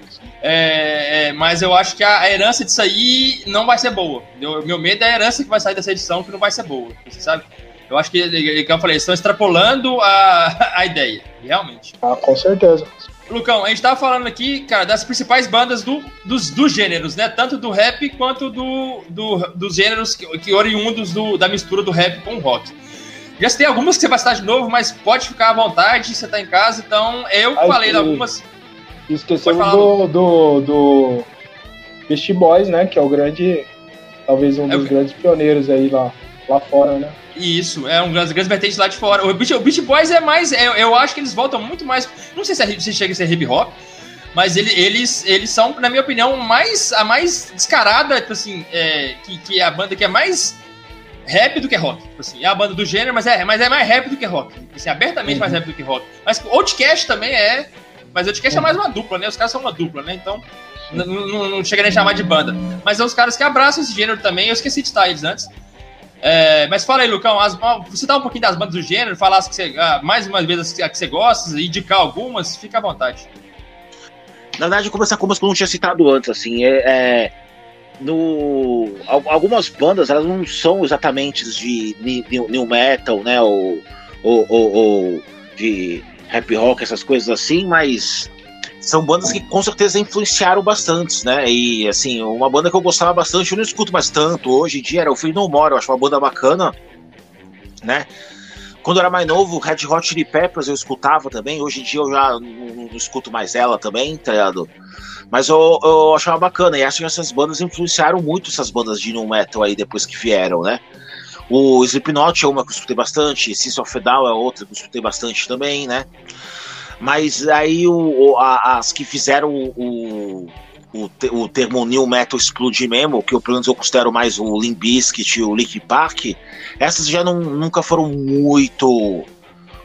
É, é, mas eu acho que a, herança disso aí não vai ser boa. Meu, meu medo é a herança que vai sair dessa edição que não vai ser boa, você sabe? Eu acho que, como eu falei, estão extrapolando a, a ideia, realmente. Ah, com certeza. Lucão, a gente tava falando aqui, cara, das principais bandas do, dos, dos gêneros, né? Tanto do rap quanto do, do dos gêneros que, que oriundos do, da mistura do rap com o rock. Já tem algumas que você vai citar de novo, mas pode ficar à vontade, você tá em casa, então eu Ai, falei de algumas. Esquecemos do, do, do Beast Boys, né? Que é o grande, talvez um é dos o... grandes pioneiros aí lá, lá fora, né? Isso, é um grande, grande vertente lá de fora. O Beach, o Beach Boys é mais. É, eu acho que eles voltam muito mais. Não sei se, é, se chega a ser hip hop, mas ele, eles, eles são, na minha opinião, mais, a mais descarada, tipo assim, é, que, que é a banda que é mais rap do que rock. Tipo assim, é a banda do gênero, mas é, mas é mais rap do que rock. Tipo assim, abertamente uhum. mais rap do que rock. Mas Outcast também é. Mas Outcast uhum. é mais uma dupla, né? Os caras são uma dupla, né? Então. Não, não, não chega nem a chamar de banda. Mas são os caras que abraçam esse gênero também. Eu esqueci de citar eles antes. É, mas fala aí, Lucão, as, você dá um pouquinho das bandas do gênero, falar que você, ah, mais uma vez a que você gosta, indicar algumas, fica à vontade. Na verdade, começar com umas que eu não tinha citado antes, assim, é, é, no, algumas bandas, elas não são exatamente de new metal, né, ou, ou, ou, ou de rap rock, essas coisas assim, mas são bandas que com certeza influenciaram bastante, né? E assim, uma banda que eu gostava bastante, eu não escuto mais tanto hoje em dia, era o Free No More, eu acho uma banda bacana, né? Quando eu era mais novo, Red Hot Chili Peppers eu escutava também, hoje em dia eu já não, não escuto mais ela também, tá ligado? Mas eu, eu achava bacana, e acho que essas bandas influenciaram muito essas bandas de no metal aí depois que vieram, né? O Slipknot é uma que eu escutei bastante, System of Down é outra que eu escutei bastante também, né? Mas aí o, a, as que fizeram o, o, o, termo New Metal explodir mesmo, que eu pelo menos eu considero mais o Limp Bizkit e o Lick Park, essas já não, nunca foram muito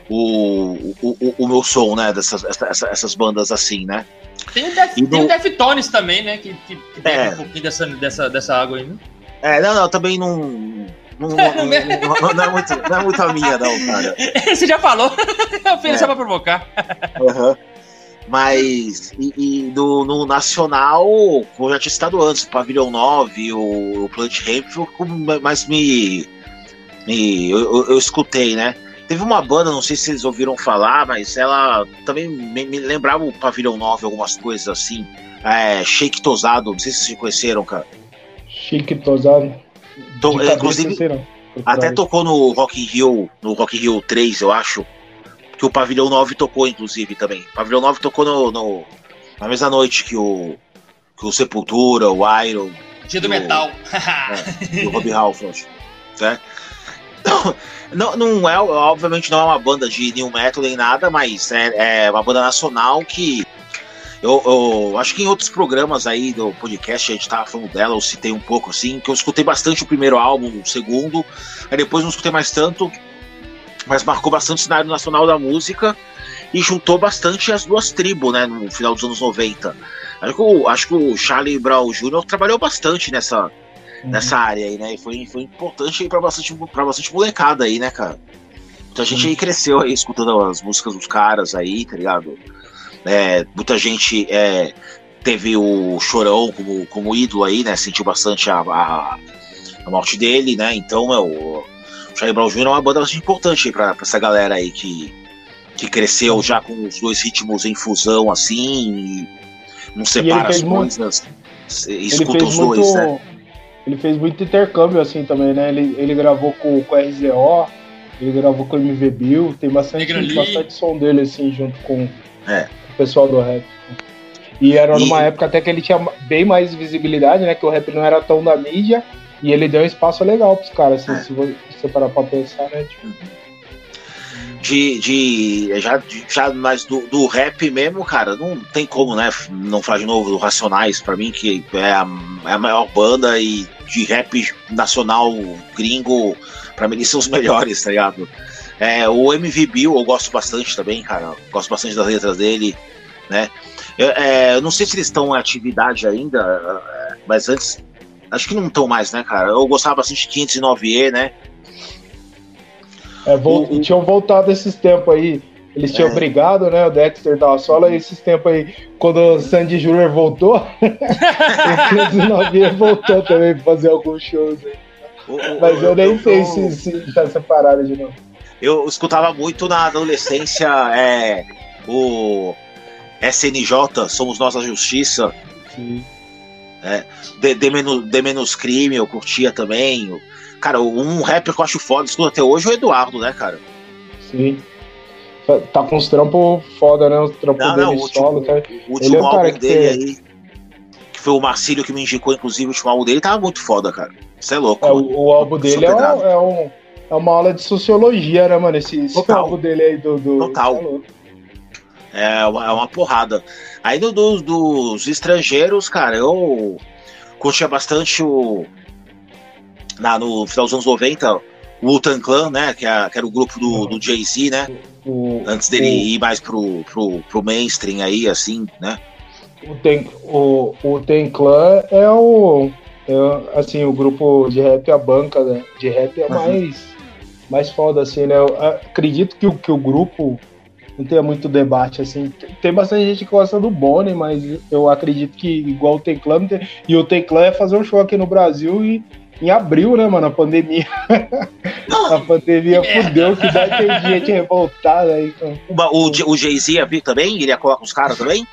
o, o, o, meu som, né? Dessas essas, essas bandas assim, né? Tem o, Def, tem o Deftones também, né? Que, que, que é. um pouquinho dessa, dessa, dessa água aí, né? É, não, não, também não. Não, não, não, não, é muito, não é muito a minha, não, cara. Você já falou. Eu fiz é. só pra provocar. Uhum. Mas, e, e do, no Nacional, como eu já tinha citado antes, o Pavilhão 9, o, o Plant Ramp, mas me. me eu, eu, eu, escutei, né? Teve uma banda, não sei se vocês ouviram falar, mas ela também me, me lembrava o Pavilhão 9, algumas coisas assim. É, Shake Tosado, não sei se vocês conheceram, cara. Chique Tosado. Inclusive, até tocou no Rock in Rio, no Rock in Rio 3, eu acho. Que o Pavilhão 9 tocou, inclusive, também. O Pavilhão 9 tocou no, no na mesma noite que o, que o Sepultura, o Iron. Dia do o, Metal. é, o Rob Halford. Né? Não, não é, obviamente não é uma banda de new metal nem nada, mas é, é uma banda nacional que eu, eu, acho que em outros programas aí do podcast a gente tava falando dela, eu citei um pouco assim, que eu escutei bastante o primeiro álbum, o segundo, aí depois não escutei mais tanto, mas marcou bastante o cenário nacional da música e juntou bastante as duas tribos, né, no final dos anos 90. Acho que o, acho que o Charlie Brown Jr. trabalhou bastante nessa, uhum. nessa área aí, né, e foi, foi importante para bastante, pra bastante molecada aí, né, cara. Muita gente aí cresceu aí escutando as músicas dos caras aí, tá ligado? É, muita gente é, teve o Chorão como, como ídolo aí, né? Sentiu bastante a, a, a morte dele, né? Então, meu, o Charlie Brown Jr. é uma banda bastante importante para essa galera aí que, que cresceu já com os dois ritmos em fusão, assim, e não separa as coisas, escuta os muito, dois, né? Ele fez muito intercâmbio, assim, também, né? Ele, ele gravou com, com o RZO, ele gravou com o MV Bill, tem bastante, bastante som dele, assim, junto com, é o pessoal do rap. E era numa e... época até que ele tinha bem mais visibilidade, né? Que o rap não era tão da mídia. E ele deu um espaço legal pros caras, assim, é. se você parar pra pensar, né? Tipo... De, de, já, já mais do, do rap mesmo, cara, não tem como, né? Não falar de novo do Racionais, para mim, que é a, é a maior banda e de rap nacional gringo, para mim eles são os melhores, tá ligado? É, o MV Bill eu gosto bastante também, cara. Gosto bastante das letras dele, né? Eu, é, eu não sei se eles estão em atividade ainda, é, mas antes. Acho que não estão mais, né, cara? Eu gostava bastante de 509E, né? É, vol o, tinham voltado esses tempos aí. Eles tinham é. brigado, né? O Dexter da Sola, e esses tempos aí, quando o Sandy Jr. voltou, o 509E voltou também pra fazer alguns shows aí. O, Mas eu nem sei se, se tá separado de novo eu escutava muito na adolescência é, o SNJ, Somos Nossa Justiça. Sim. É, de, de, menos, crime, eu curtia também. Cara, um rapper que eu acho foda, escuto até hoje é o Eduardo, né, cara? Sim. Tá, com uns trampos foda, né? Os trampos não, dele não, último, solo. Tá? O último é um álbum dele aí, que foi o Marcílio que me indicou, inclusive, o último álbum dele, tava muito foda, cara. Isso é louco. É, o, o, álbum dele é um, é um é uma aula de sociologia, né, mano? Esse, campo dele aí do. do Total. É uma, é uma porrada. Aí do, do, dos estrangeiros, cara, eu curtia bastante o. Na, no final dos anos 90, o Wu-Tang Clan, né? Que, é, que, era o grupo do, do Jay-Z, né? O, Antes dele o, ir mais pro, pro, pro mainstream aí, assim, né? O Ten, o, o Ten Clan é o. É, assim, o grupo de rap, a banca né, de rap é uhum. Mais mais foda, assim, né? Eu acredito que, que o grupo não tenha muito debate, assim. Tem bastante gente que gosta do Boni, mas eu acredito que igual o Teclã, e o Teclã é fazer um show aqui no Brasil e em abril, né, mano? A pandemia. a pandemia fudeu, que deve ter gente revoltada aí. Com... O, o, o Jay-Z ia vir também? Ele ia colar com os caras também?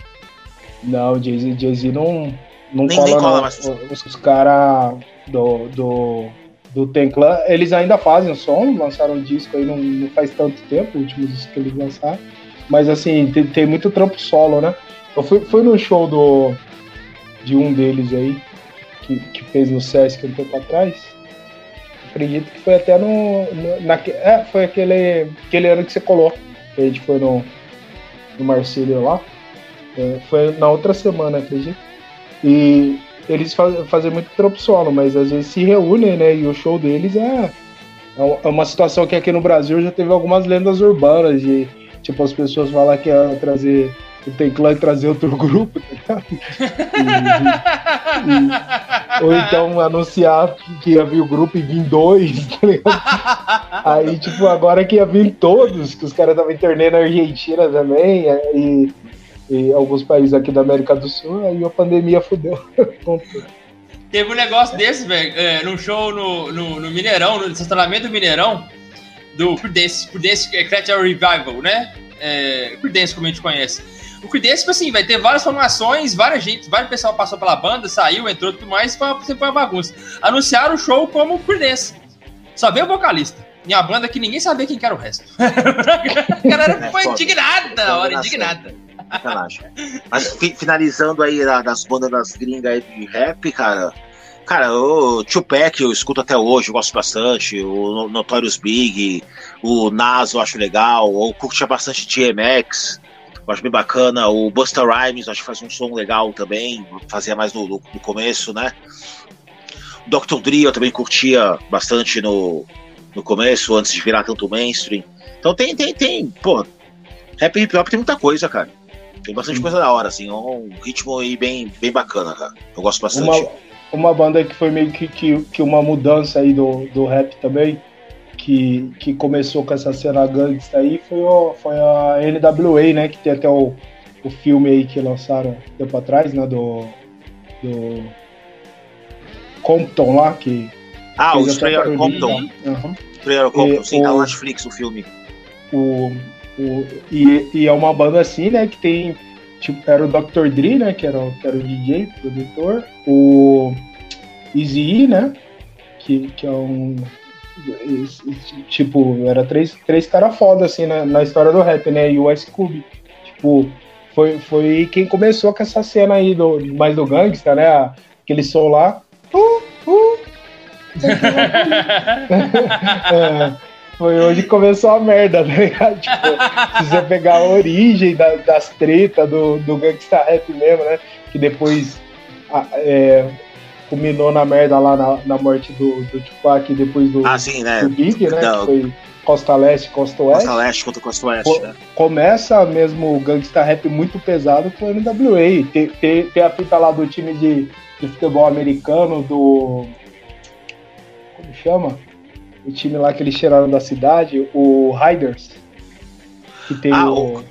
Não, o Jay-Z Jay não, não nem, cola, nem cola, mas... Os, os caras do, do do Tenclan, eles ainda fazem som, lançaram um disco aí não, não faz tanto tempo, o último disco que eles lançaram. Mas assim, tem, tem, muito trampo solo, né? Eu fui, fui no show do, de um deles aí, que, que fez no Sesc um tempo atrás. acredito que foi até no. no na, é, foi aquele, aquele ano que você colou. Que a gente foi no, no Marcílio lá. É, foi na outra semana, acredito. E eles faz, fazem muito trampo solo, mas às vezes se reúnem, né? E o show deles é, é, é uma situação que aqui no Brasil já teve algumas lendas urbanas de tipo as pessoas falar que ia trazer o Teclã e trazer outro grupo, tá e, e, ou então anunciar que ia vir o grupo e vir dois, tá ligado? Aí, tipo, agora que ia vir todos, que os caras estavam internet na Argentina também, e, e, alguns países aqui da América do Sul, aí a pandemia fudeu. Teve um negócio desse, velho, é, num show no, no, no, Mineirão, no estacionamento do Mineirão, do Prudence, Prudence Creature Revival, né? É, Prudence, como a gente conhece. O Creedence, tipo assim, vai ter várias formações, várias gente, vários pessoal passou pela banda, saiu, entrou tudo mais, foi uma, foi uma bagunça. Anunciaram o show como Creedence. Só veio o vocalista. E a banda que ninguém sabia quem que era o resto. a galera é, foi indignada na hora, indignada. Mas finalizando aí das bandas das gringas aí de rap, cara. Cara, o Tupac eu escuto até hoje, eu gosto bastante. O Notorious Big, o Nas eu acho legal. Eu curtia bastante DMX eu acho bem bacana. O Busta Rhymes, acho que faz um som legal também, fazia mais no, no, no começo, né? O Dr. Dre eu também curtia bastante no, no começo, antes de virar tanto mainstream. Então tem, tem, tem, pô, rap hip hop tem muita coisa, cara. Tem bastante coisa da hora, assim, um ritmo aí bem, bem bacana, cara. Eu gosto bastante. Uma, uma banda que foi meio que, que, que uma mudança aí do, do rap também, que, que começou com essa cena gangsta aí foi, o, foi a NWA, né? Que tem até o, o filme aí que lançaram tempo atrás, né? Do. Do. Compton lá, que. Ah, o Strayer Compton. Uhum. Strayer Compton, sim, tá no Netflix o filme. O, o, e, e é uma banda assim, né? Que tem. Tipo, era o Dr. Dre, né? Que era, que era o DJ, produtor. O Easy né? Que, que é um tipo, era três, três caras foda, assim, na, na história do rap, né? E o Ice Cube, tipo, foi, foi quem começou com essa cena aí do, mais do gangsta, né? Aquele som lá. Uh, uh, é, foi onde começou a merda, né? Tipo, se você pegar a origem da, das tretas do, do gangsta rap mesmo, né? Que depois é, culminou na merda lá na, na morte do, do Tupac depois do, ah, sim, né? do Big, né? Não. Que foi Costa Leste, Costa Oeste. Costa Leste contra Costa Oeste, Co né? Começa mesmo o gangsta rap muito pesado com o NWA. Tem, tem, tem a fita lá do time de, de futebol americano, do. Como chama? O time lá que eles tiraram da cidade, o Riders. Que tem ah, o...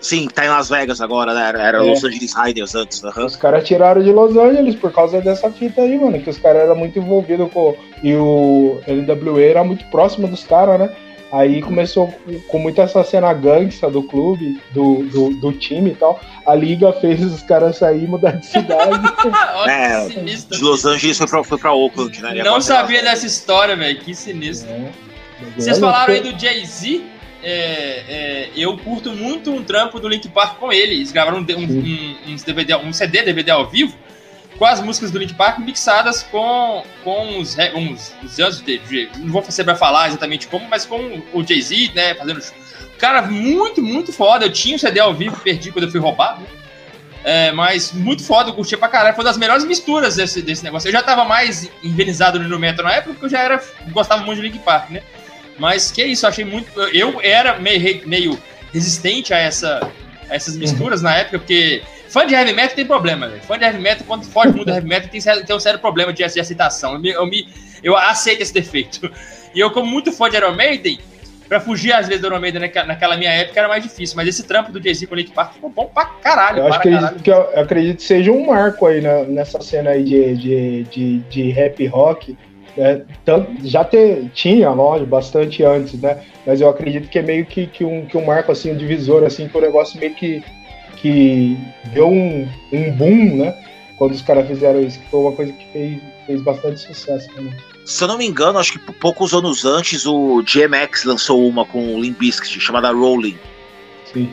Sim, tá em Las Vegas agora, né? Era é. Los Angeles Riders antes. Uhum. Os caras tiraram de Los Angeles por causa dessa fita aí, mano. Que os caras eram muito envolvidos com. E o NWA era muito próximo dos caras, né? Aí começou com muita essa cena gangsta do clube, do, do, do, time e tal. A liga fez os caras sair e mudar de cidade. é, de Los Angeles foi pra, foi pra Oakland, né? Não sabia dessa história, velho. Que sinistro. É. Vocês falaram aí do Jay-Z é, é, eu curto muito um trampo do Link Park com ele. Eles gravaram um, um, um, DVD, um CD, DVD ao vivo, com as músicas do Link Park mixadas com, com os, uns, os anos de, de, Não vou saber falar exatamente como, mas com o Jay-Z, né? Fazendo. Cara, muito, muito foda. Eu tinha o CD ao vivo, perdi quando eu fui roubado, né? É, mas muito foda, eu curti pra caralho. Foi uma das melhores misturas desse, desse negócio. Eu já tava mais envenenizado no metal na época, porque eu já era, gostava muito de Link Park, né? Mas que isso, achei muito. Eu era meio, meio resistente a, essa, a essas misturas uhum. na época, porque fã de heavy metal tem problema, velho. Fã de heavy metal, quando foge muito do heavy metal, tem, tem um sério problema de, de aceitação. Eu, me, eu, me, eu aceito esse defeito. E eu, como muito fã de Iron Maiden, pra fugir às vezes do Iron Maiden naquela, naquela minha época era mais difícil. Mas esse trampo do Jay-Z com o Link Park ficou bom pra caralho. Eu, acho que, caralho. que eu, eu acredito que seja um marco aí na, nessa cena aí de, de, de, de rap rock é, tanto, já ter, tinha, lógico, bastante antes, né? Mas eu acredito que é meio que, que, um, que um marco, assim, um divisor, assim, que o negócio meio que, que deu um, um boom, né? Quando os caras fizeram isso, que foi uma coisa que fez, fez bastante sucesso também. Se eu não me engano, acho que poucos anos antes o GMX lançou uma com o Limp Bizkit, chamada Rolling. Sim.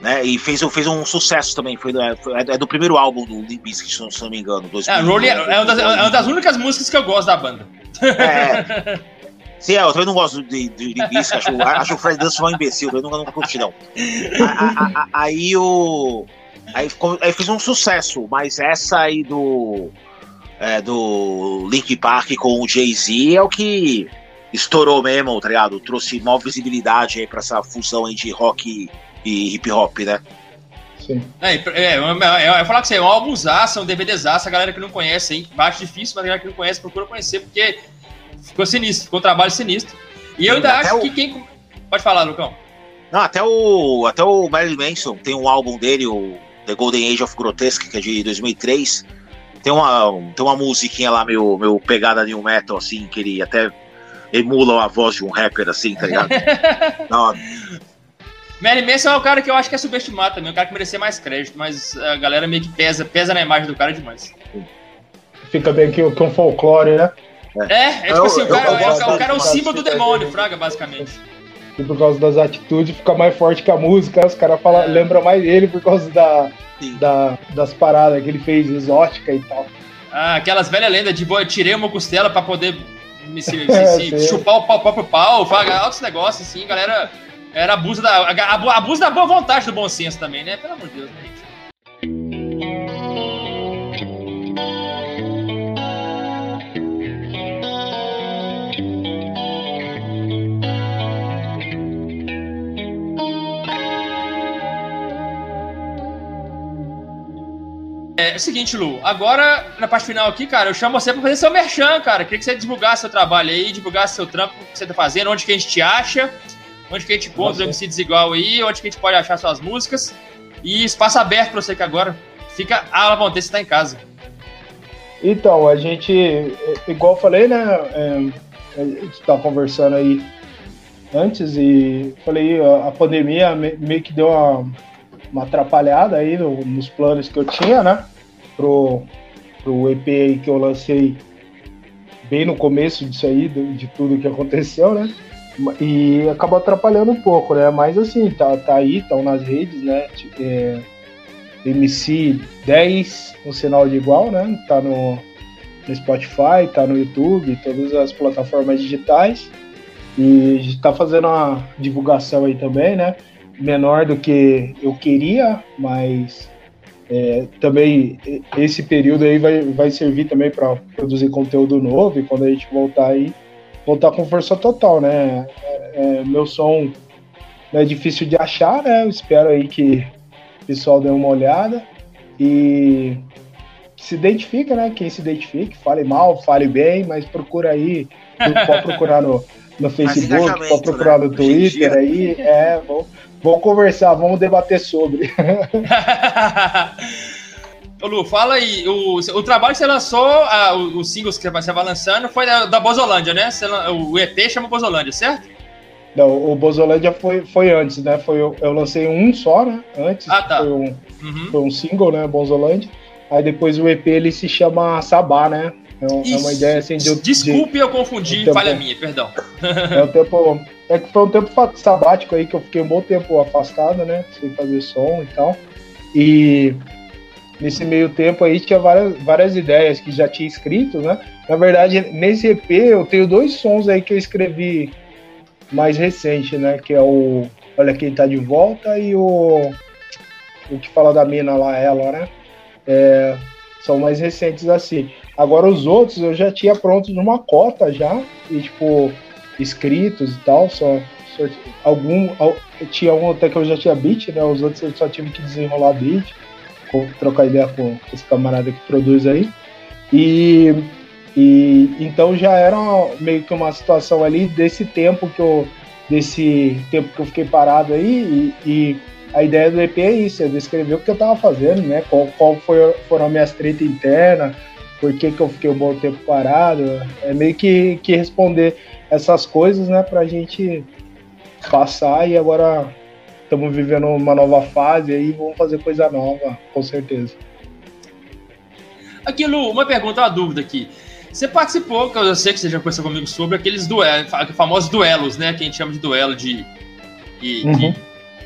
Né? E fez, fez um sucesso também. Foi, foi é, é do primeiro álbum do Limp Bizkit, se não me engano. 2000, é, Rolling é, é, uma das, é uma das únicas músicas que eu gosto da banda. É. Sim, é, eu também não gosto de, de linguiça, acho, acho o Fred Dance um imbecil, eu nunca, nunca curti, não. A, a, a, aí o. Aí, aí fez um sucesso, mas essa aí do. É, do Link Park com o Jay-Z é o que estourou mesmo, tá ligado? Trouxe maior visibilidade aí pra essa fusão aí de rock e hip hop, né? Sim. É, é, é, eu falar que você é um álbumzaço, é um DVDzaço, a galera que não conhece, hein? Baixo difícil, mas a galera que não conhece, procura conhecer, porque ficou sinistro, ficou um trabalho sinistro. E eu ainda até acho o... que quem. Pode falar, Lucão. Não, até o, até o Marilyn Manson tem um álbum dele, o The Golden Age of Grotesque, que é de 2003. Tem uma, tem uma musiquinha lá, meu, meu pegada new metal, assim, que ele até emula a voz de um rapper, assim, tá ligado? Não, Mary Manson é o cara que eu acho que é subestimado também, o cara que merecia mais crédito, mas a galera meio que pesa, pesa na imagem do cara demais. Fica bem que, que um folclore, né? É, é, é tipo assim, o cara, é, o cara é o símbolo do demônio, Fraga, basicamente. E por causa das atitudes fica mais forte que a música, os caras é. lembram mais dele por causa da, da, das paradas que ele fez exótica e tal. Ah, aquelas velhas lendas de boa, tirei uma costela pra poder me, se, se, se chupar o pau, próprio pau, faga altos negócios assim, galera era abuso da, abuso da boa vontade do bom senso também, né? Pelo amor de Deus, né, É, é o seguinte, Lu, agora na parte final aqui, cara, eu chamo você pra fazer seu merchan, cara. Queria que você divulgasse seu trabalho aí, divulgasse seu trampo que você tá fazendo, onde que a gente te acha onde que a gente encontra o MC Desigual aí, onde que a gente pode achar suas músicas. E espaço aberto para você que agora fica à vontade, você está em casa. Então, a gente, igual eu falei, né? É, a gente estava conversando aí antes e falei, a, pandemia meio que deu uma, uma atrapalhada aí no, nos planos que eu tinha, né? Pro, pro EP aí que eu lancei bem no começo disso aí, de, de tudo que aconteceu, né? E acabou atrapalhando um pouco, né? Mas assim, tá, tá aí, estão nas redes, né? É, MC 10, um sinal de igual, né? Tá no, no Spotify, tá no YouTube, todas as plataformas digitais. E a gente tá fazendo uma divulgação aí também, né? Menor do que eu queria, mas é, também esse período aí vai, vai servir também para produzir conteúdo novo e quando a gente voltar aí voltar com força total, né? É, é, meu som é difícil de achar, né? Eu espero aí que o pessoal dê uma olhada e se identifica, né? Quem se identifique, fale mal, fale bem, mas procura aí, pode procurar no, no Facebook, pode procurar né? no Twitter aí, é, vamos, vamos conversar, vamos debater sobre. Ô Lu, fala aí, o, o trabalho que você lançou, a, os singles que você vai lançando, foi da, da Bozolândia, né? Você, o EP chama Bozolândia, certo? Não, o Bozolândia foi, foi antes, né? Foi, eu, eu lancei um só, né? Antes, ah, tá. foi, um, uhum. foi um single, né? Bozolândia. Aí depois o EP ele se chama Sabá, né? É, é uma ideia assim de. Desculpe, de, eu confundi, tempo, falha minha, perdão. É um tempo. É que foi um tempo sabático aí que eu fiquei um bom tempo afastado, né? Sem fazer som e tal. E nesse meio tempo aí tinha várias, várias ideias que já tinha escrito, né? Na verdade, nesse EP eu tenho dois sons aí que eu escrevi mais recente, né? Que é o Olha Quem Tá de Volta e o, o que fala da mina lá, ela, né? É, são mais recentes assim. Agora os outros eu já tinha pronto numa cota já, e tipo, escritos e tal, só, só algum. Tinha um até que eu já tinha beat, né? Os outros eu só tive que desenrolar beat trocar ideia com esse camarada que produz aí. E, e então já era meio que uma situação ali desse tempo que eu desse tempo que eu fiquei parado aí e, e a ideia do EP é isso, é descrever o que eu estava fazendo, né? Qual, qual foi, foram as minhas tretas internas, por que, que eu fiquei um bom tempo parado. É meio que, que responder essas coisas, né, pra gente passar e agora estamos vivendo uma nova fase aí, vamos fazer coisa nova, com certeza. Aquilo, uma pergunta, uma dúvida aqui. Você participou, que eu sei que você já conversou comigo sobre aqueles duelos, famosos duelos, né? Que a gente chama de duelo de, de, uhum. de,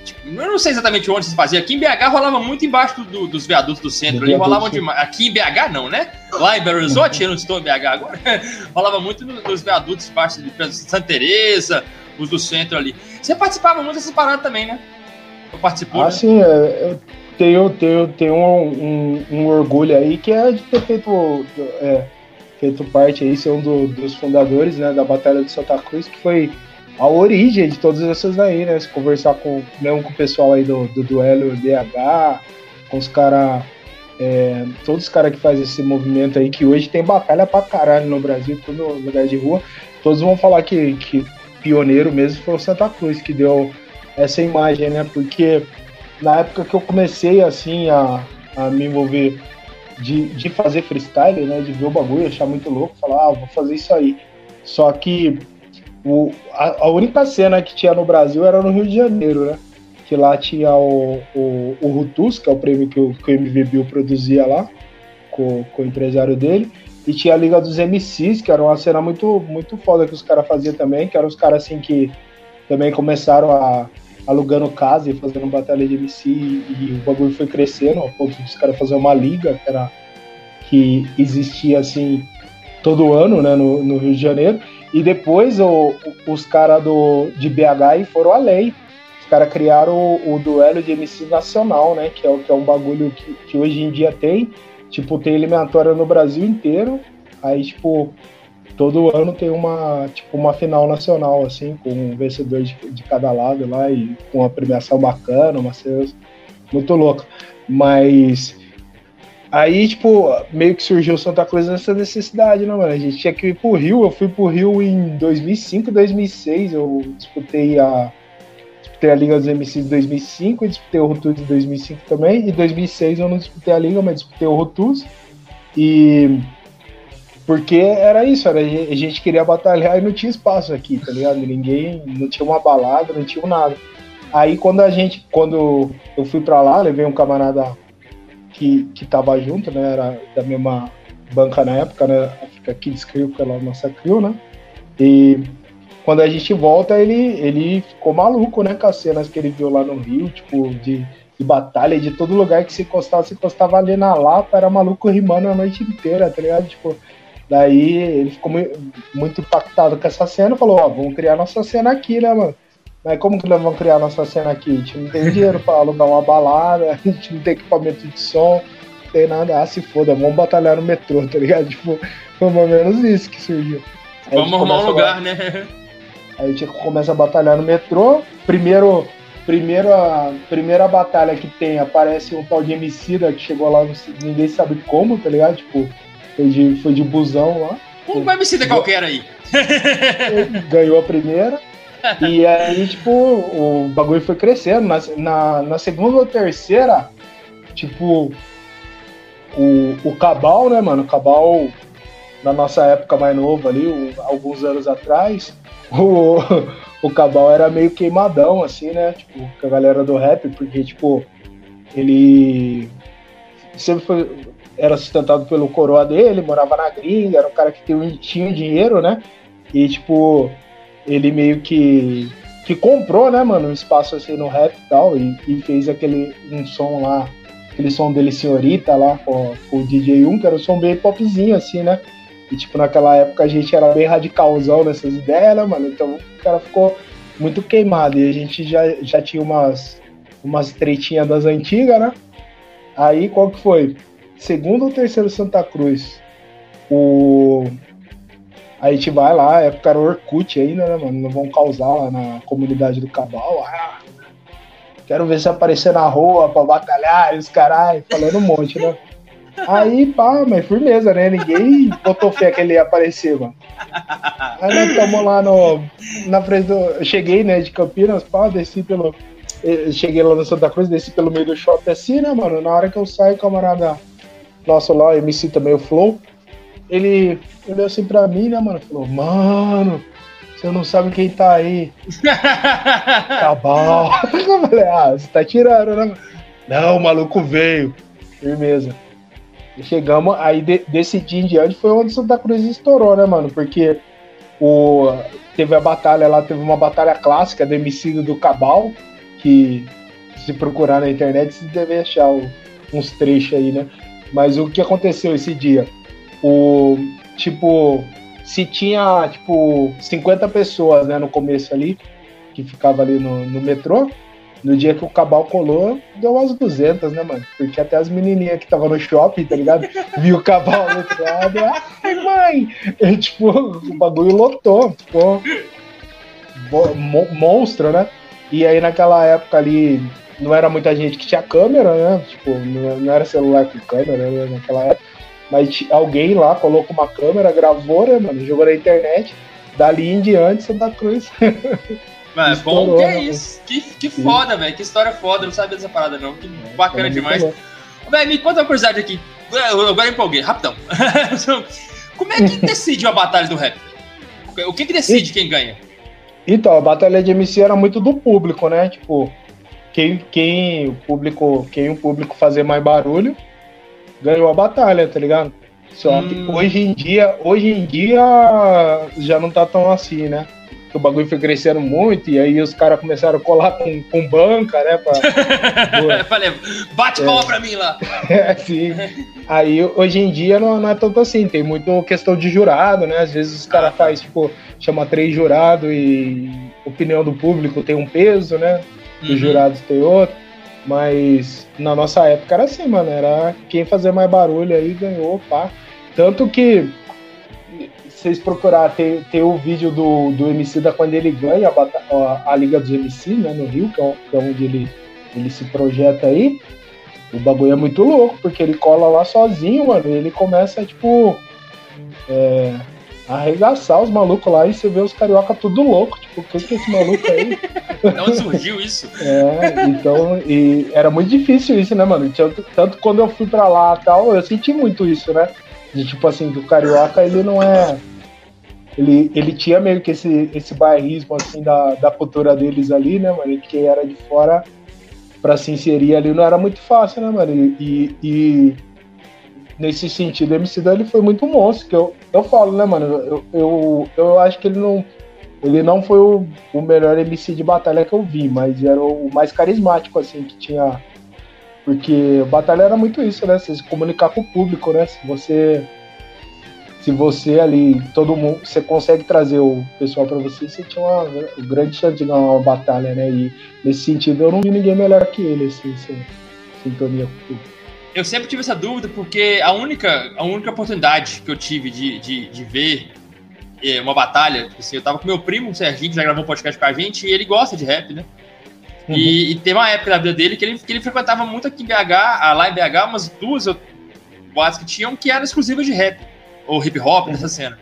Tipo, eu não sei exatamente onde se fazia. Aqui em BH rolava muito embaixo do, dos viadutos do centro. ali rolava demais. Aqui em BH não, né? Lá em Belo Horizonte, eu não estou em BH agora. rolava muito nos viadutos embaixo de Santa Teresa, os do centro ali. Você participava muito dessa parada também, né? Eu participou. Ah, né? sim, é, eu tenho, tenho, tenho um, um, um, orgulho aí que é de ter feito, é, feito parte aí, ser um do, dos fundadores né, da Batalha de Santa Cruz, que foi a origem de todas essas aí, né? Se conversar com, mesmo com o pessoal aí do, do duelo BH, com os caras. É, todos os caras que fazem esse movimento aí, que hoje tem batalha pra caralho no Brasil, todo lugar de rua, todos vão falar que, que pioneiro mesmo foi o Santa Cruz, que deu essa imagem, né? Porque na época que eu comecei assim a, a me envolver de, de fazer freestyle, né? De ver o bagulho, achar muito louco, falar, ah, vou fazer isso aí. Só que o, a, a, única cena que tinha no Brasil era no Rio de Janeiro, né? Que lá tinha o, o, o Rutus, que é o prêmio que o, que o MV Bill produzia lá, com, com o empresário dele. E tinha a Liga dos MCs, que era uma cena muito, muito foda que os caras faziam também, que eram os caras assim que também começaram a alugando casa e fazendo batalha de MC e, e o bagulho foi crescendo ao ponto de os caras fazer uma liga que era que existia assim todo ano, né, no, no Rio de Janeiro. E depois o, os caras de BH foram além. Os caras criaram o, o, duelo de MC nacional, né? Que é, que é um bagulho que, que hoje em dia tem. Tipo, tem eliminatória no Brasil inteiro. Aí, tipo, todo ano tem uma, tipo, uma final nacional, assim, com um vencedor de, de cada lado lá e com uma premiação bacana, uma cena muito louca. Mas Aí, tipo, meio que surgiu Santa Cruz nessa necessidade, né, mano? A gente tinha que ir pro Rio. Eu fui pro Rio em 2005, 2006. Eu disputei a, disputei a Liga dos MCs de 2005, disputei o Rotus de 2005 também. Em 2006 eu não disputei a Liga, mas disputei o Rotus. E. Porque era isso, era, a gente queria batalhar e não tinha espaço aqui, tá ligado? Ninguém, não tinha uma balada, não tinha nada. Aí quando a gente, quando eu fui pra lá, levei um camarada que, que tava junto, né? Era da mesma banca na época, né? Crew, que é a nossa crew, né? E quando a gente volta, ele, ele ficou maluco, né? Com as cenas que ele viu lá no Rio, tipo, de, de batalha, de todo lugar que se encostava, se encostava ali na Lapa, era maluco rimando a noite inteira, tá ligado? Tipo, daí ele ficou muito, muito impactado com essa cena falou, ó, vamos criar nossa cena aqui, né, mano? Mas como que nós vamos criar nossa cena aqui? A gente não tem dinheiro para alugar uma balada, a gente não tem equipamento de som, não tem nada. Ah, se foda, vamos batalhar no metrô, tá ligado? Tipo, foi mais ou menos isso que surgiu. Aí vamos arrumar um lugar, a... né? Aí a gente começa a batalhar no metrô. Primeiro, primeira, primeira batalha que tem, aparece um tal de Emicida que chegou lá, ninguém sabe como, tá ligado? Tipo, foi de, foi de busão lá. Um Emicida qualquer aí. Ganhou a primeira e aí, tipo, o bagulho foi crescendo. Na, na, na segunda ou terceira, tipo, o, o Cabal, né, mano? O Cabal, na nossa época mais nova ali, o, alguns anos atrás, o, o Cabal era meio queimadão, assim, né? Tipo, com a galera do rap, porque, tipo, ele sempre foi, era sustentado pelo coroa dele, morava na gringa, era um cara que tinha dinheiro, né? E, tipo, ele meio que que comprou, né, mano, um espaço assim no rap e tal, e, e, fez aquele um som lá, aquele som dele Senhorita lá com, com o DJ 1, que era um som bem popzinho, assim, né? E tipo, naquela época a gente era bem radicalzão nessas ideias, né, mano? Então o cara ficou muito queimado. E a gente já, já tinha umas, umas tretinhas das antigas, né? Aí qual que foi? Segundo ou terceiro Santa Cruz? O, Aí a gente vai lá, época era Orkut ainda, né, mano? Não vão causar lá na comunidade do Cabal. Ah, quero ver se aparecer na rua pra batalhar e os caralho, falando um monte, né? Aí, pá, mas firmeza, né? Ninguém botou fé que ele ia aparecer, mano. Aí nós estamos lá no. Na frente do. Cheguei, né, de Campinas, pá, desci pelo. Eu cheguei lá no Santa Cruz, desci pelo meio do shopping assim, né, mano? Na hora que eu saio, camarada nosso lá, MC também, o Flow, ele olhou assim pra mim, né, mano? Falou, mano, você não sabe quem tá aí. tá bom. Eu falei, ah, você tá tirando, né? Não, o maluco veio. Firmeza. E chegamos, aí de, desse dia em diante foi onde Santa Cruz estourou, né, mano? Porque o, teve a batalha lá, teve uma batalha clássica do homicídio do Cabal, que se procurar na internet, você deve achar uns trechos aí, né? Mas o que aconteceu esse dia? O tipo, se tinha tipo 50 pessoas, né, no começo ali, que ficava ali no, no metrô, no dia que o Cabal colou, deu umas 200, né, mano? Porque até as menininhas que estavam no shopping, tá ligado? Viu o Cabal lado, ai, mãe! E, tipo, o bagulho lotou, ficou monstro, né? E aí naquela época ali, não era muita gente que tinha câmera, né? Tipo, não era celular com câmera né, naquela época. Mas alguém lá colocou uma câmera, gravou, né, mano? Jogou na internet. Dali em diante, Santa Cruz. Mano, bom que é né? isso. Que, que foda, velho. Que história foda. Eu não sabia dessa parada, não. Que é, bacana é demais. Velho, me conta uma curiosidade aqui. Eu agora empolguei, rapidão. Como é que decide a batalha do rap? O que que decide e... quem ganha? Então, a batalha de MC era muito do público, né? Tipo, quem, quem o público, quem o público fazer mais barulho ganhou a batalha, tá ligado? Só hum. que hoje em dia, hoje em dia já não tá tão assim, né? que o bagulho foi crescendo muito, e aí os caras começaram a colar com, com banca, né? Pra... Falei, bate palma é. pra mim lá. é, sim. Aí hoje em dia não, não, é tanto assim, tem muito questão de jurado, né? Às vezes os caras ah, faz, tipo, chama três jurados e opinião do público tem um peso, né? Os uhum. jurados tem outro. Mas na nossa época era assim, mano. Era quem fazer mais barulho aí ganhou, pá. Tanto que vocês procurar, tem, tem o vídeo do, do MC da quando ele ganha a, a, a, Liga dos MC, né, no Rio, que é, que é onde ele, ele se projeta aí. O bagulho é muito louco, porque ele cola lá sozinho, mano, ele começa, tipo, é, arregaçar os malucos lá e você vê os carioca tudo louco, tipo, o que que é esse maluco aí? Onde surgiu isso? É, então, e era muito difícil isso, né, mano? Tanto, tanto quando eu fui pra lá tal, eu senti muito isso, né? De tipo assim, que o carioca ele não é ele, ele tinha meio que esse, esse bairrismo assim da, da cultura deles ali, né, mano? E quem era de fora para se inserir ali não era muito fácil, né, mano? E, e nesse sentido, o MC ele foi muito monstro, que eu, eu falo, né, mano? Eu, eu, eu acho que ele não, ele não foi o, o melhor MC de batalha que eu vi, mas era o mais carismático, assim, que tinha. Porque batalha era muito isso, né? Você se comunicar com o público, né? Se você se você ali, todo mundo, você consegue trazer o pessoal para você, você tinha uma, uma, grande chance de ganhar uma batalha, né? E nesse sentido eu não vi ninguém melhor que ele, assim, assim sintonia com Eu sempre tive essa dúvida porque a única, a única oportunidade que eu tive de, de, de ver é, uma batalha, tipo assim, eu tava com meu primo, o Serginho, que já gravou um podcast com a gente, e ele gosta de rap, né? Uhum. E, e tem uma época da vida dele que ele, que ele frequentava muito aqui em BH, lá em BH, umas duas boates que tinham que eram exclusivas de rap ou hip hop dessa cena.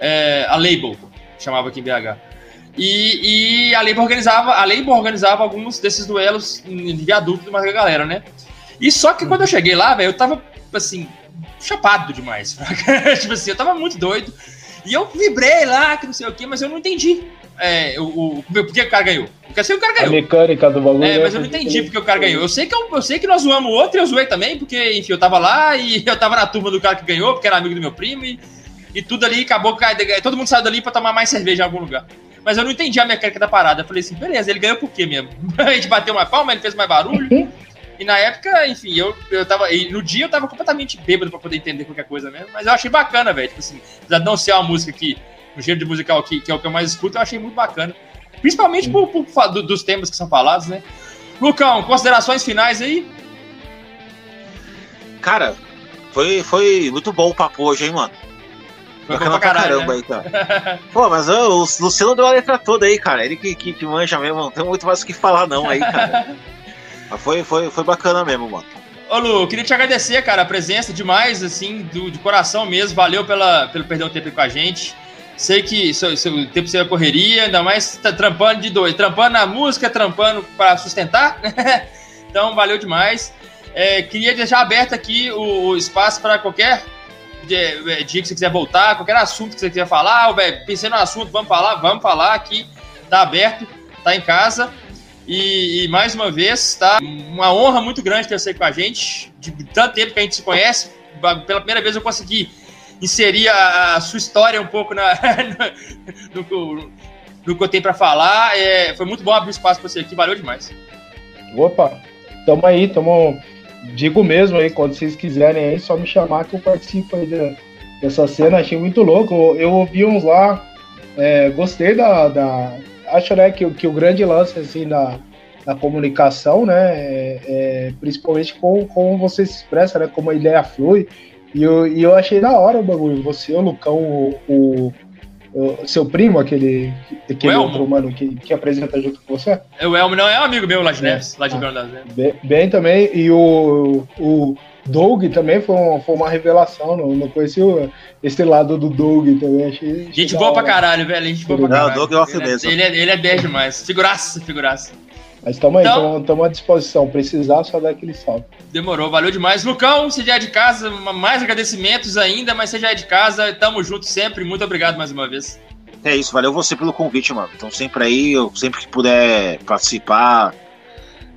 É, a Label, chamava aqui em BH. E, e, a Label organizava, a Label organizava alguns desses duelos em viaduto de uma galera, né? E só que quando eu cheguei lá, velho, eu tava, assim, chapado demais. tipo assim, eu tava muito doido. E eu vibrei lá, que não sei o quê, mas eu não entendi é, o, o, por que o cara ganhou. Porque que o cara ganhou. A mecânica do bagulho. É, mas eu não entendi porque o cara ganhou. Eu sei que, eu, eu sei que nós zoamos o outro e eu zoei também, porque, enfim, eu tava lá e eu tava na turma do cara que ganhou, porque era amigo do meu primo, e, e tudo ali acabou. Todo mundo saiu dali pra tomar mais cerveja em algum lugar. Mas eu não entendi a mecânica da parada. Eu falei assim, beleza, ele ganhou por quê mesmo? a gente bateu mais palma, ele fez mais barulho. E na época, enfim, eu, eu tava. No dia eu tava completamente bêbado pra poder entender qualquer coisa mesmo. Mas eu achei bacana, velho. Tipo assim, apesar de não ser uma música que. Um gênero de musical que, que é o que eu mais escuto, eu achei muito bacana. Principalmente por, por, por, dos temas que são falados, né? Lucão, considerações finais aí? Cara, foi, foi muito bom o papo hoje, hein, mano? Foi Bacana pra caralho, caramba né? aí, cara. Pô, mas ó, o Luciano deu a letra toda aí, cara. Ele que, que, que manja mesmo, não tem muito mais o que falar, não, aí, cara. mas foi, foi, foi bacana mesmo, mano. Ô, Lu, queria te agradecer, cara, a presença demais, assim, do, de coração mesmo. Valeu pela, pelo perder o tempo com a gente. Sei que seu, seu tempo seria correria, ainda mais tá trampando de dois, trampando na música, trampando para sustentar. então, valeu demais. É, queria deixar aberto aqui o, o espaço para qualquer dia, é, dia, que você quiser voltar, qualquer assunto que você quiser falar. Pensei no assunto, vamos falar, vamos falar aqui. Tá aberto, tá em casa. E, e, mais uma vez, tá uma honra muito grande ter você com a gente. De tanto tempo que a gente se conhece. Pela primeira vez eu consegui inserir a, a sua história um pouco na, no, no, no que eu tenho para falar. É, foi muito bom abrir espaço para você aqui, valeu demais. Opa, tamo aí, tamo. Digo mesmo aí, quando vocês quiserem aí, só me chamar que eu participo aí da, dessa cena. Achei muito louco. Eu ouvi uns lá, é, gostei da, da. Acho né, que, que o grande lance assim, da, da comunicação, né? É, é, principalmente com como você se expressa, né? Como a ideia flui. E eu, e eu achei da hora o bagulho. Você, o Lucão, o, o o seu primo, aquele, aquele outro humano que, que apresenta junto com você? É o Elmo, não, é um amigo meu lá de é. Neves, lá de ah, bem, bem, também, e o, o Doug também foi, uma, foi uma revelação, não, não conheci o, esse lado do Doug também, achei... achei gente boa pra caralho, velho, gente boa pra caralho. Não, o Doug é off mesmo. Ele, é, ele é 10 demais, figuraça, figuraça. Mas estamos então, aí, estamos à disposição. Precisar, só dar aquele salve. Demorou, valeu demais. Lucão, você já é de casa, mais agradecimentos ainda, mas você já é de casa, tamo junto sempre. Muito obrigado mais uma vez. É isso, valeu você pelo convite, mano. Então sempre aí, eu sempre que puder participar,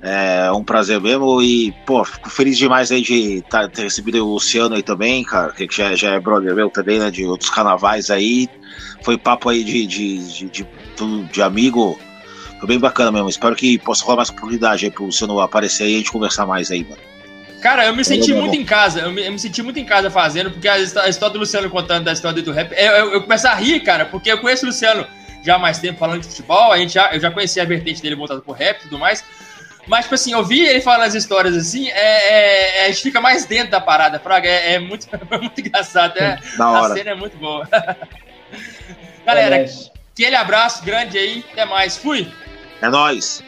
é um prazer mesmo. E, pô, fico feliz demais aí de tá, ter recebido o Luciano aí também, cara, que já, já é brother meu também, né? De outros carnavais aí. Foi papo aí de, de, de, de, de amigo foi bem bacana mesmo. Espero que possa rolar mais oportunidade aí pro Luciano aparecer aí e a gente conversar mais aí, mano. Cara, eu me senti muito em casa, eu me, eu me, senti muito em casa fazendo, porque a, a, história do Luciano contando da história do rap, eu, eu, eu, começo a rir, cara, porque eu conheço o Luciano já há mais tempo falando de futebol, a gente já, eu já conhecia a vertente dele voltada pro rap e tudo mais, mas, tipo assim, ouvir ele falando as histórias assim, é, é, é, a gente fica mais dentro da parada, Fraga, é, é muito, é muito engraçado, é, a cena é muito boa. Galera, aquele abraço grande aí, até mais, fui! É nóis.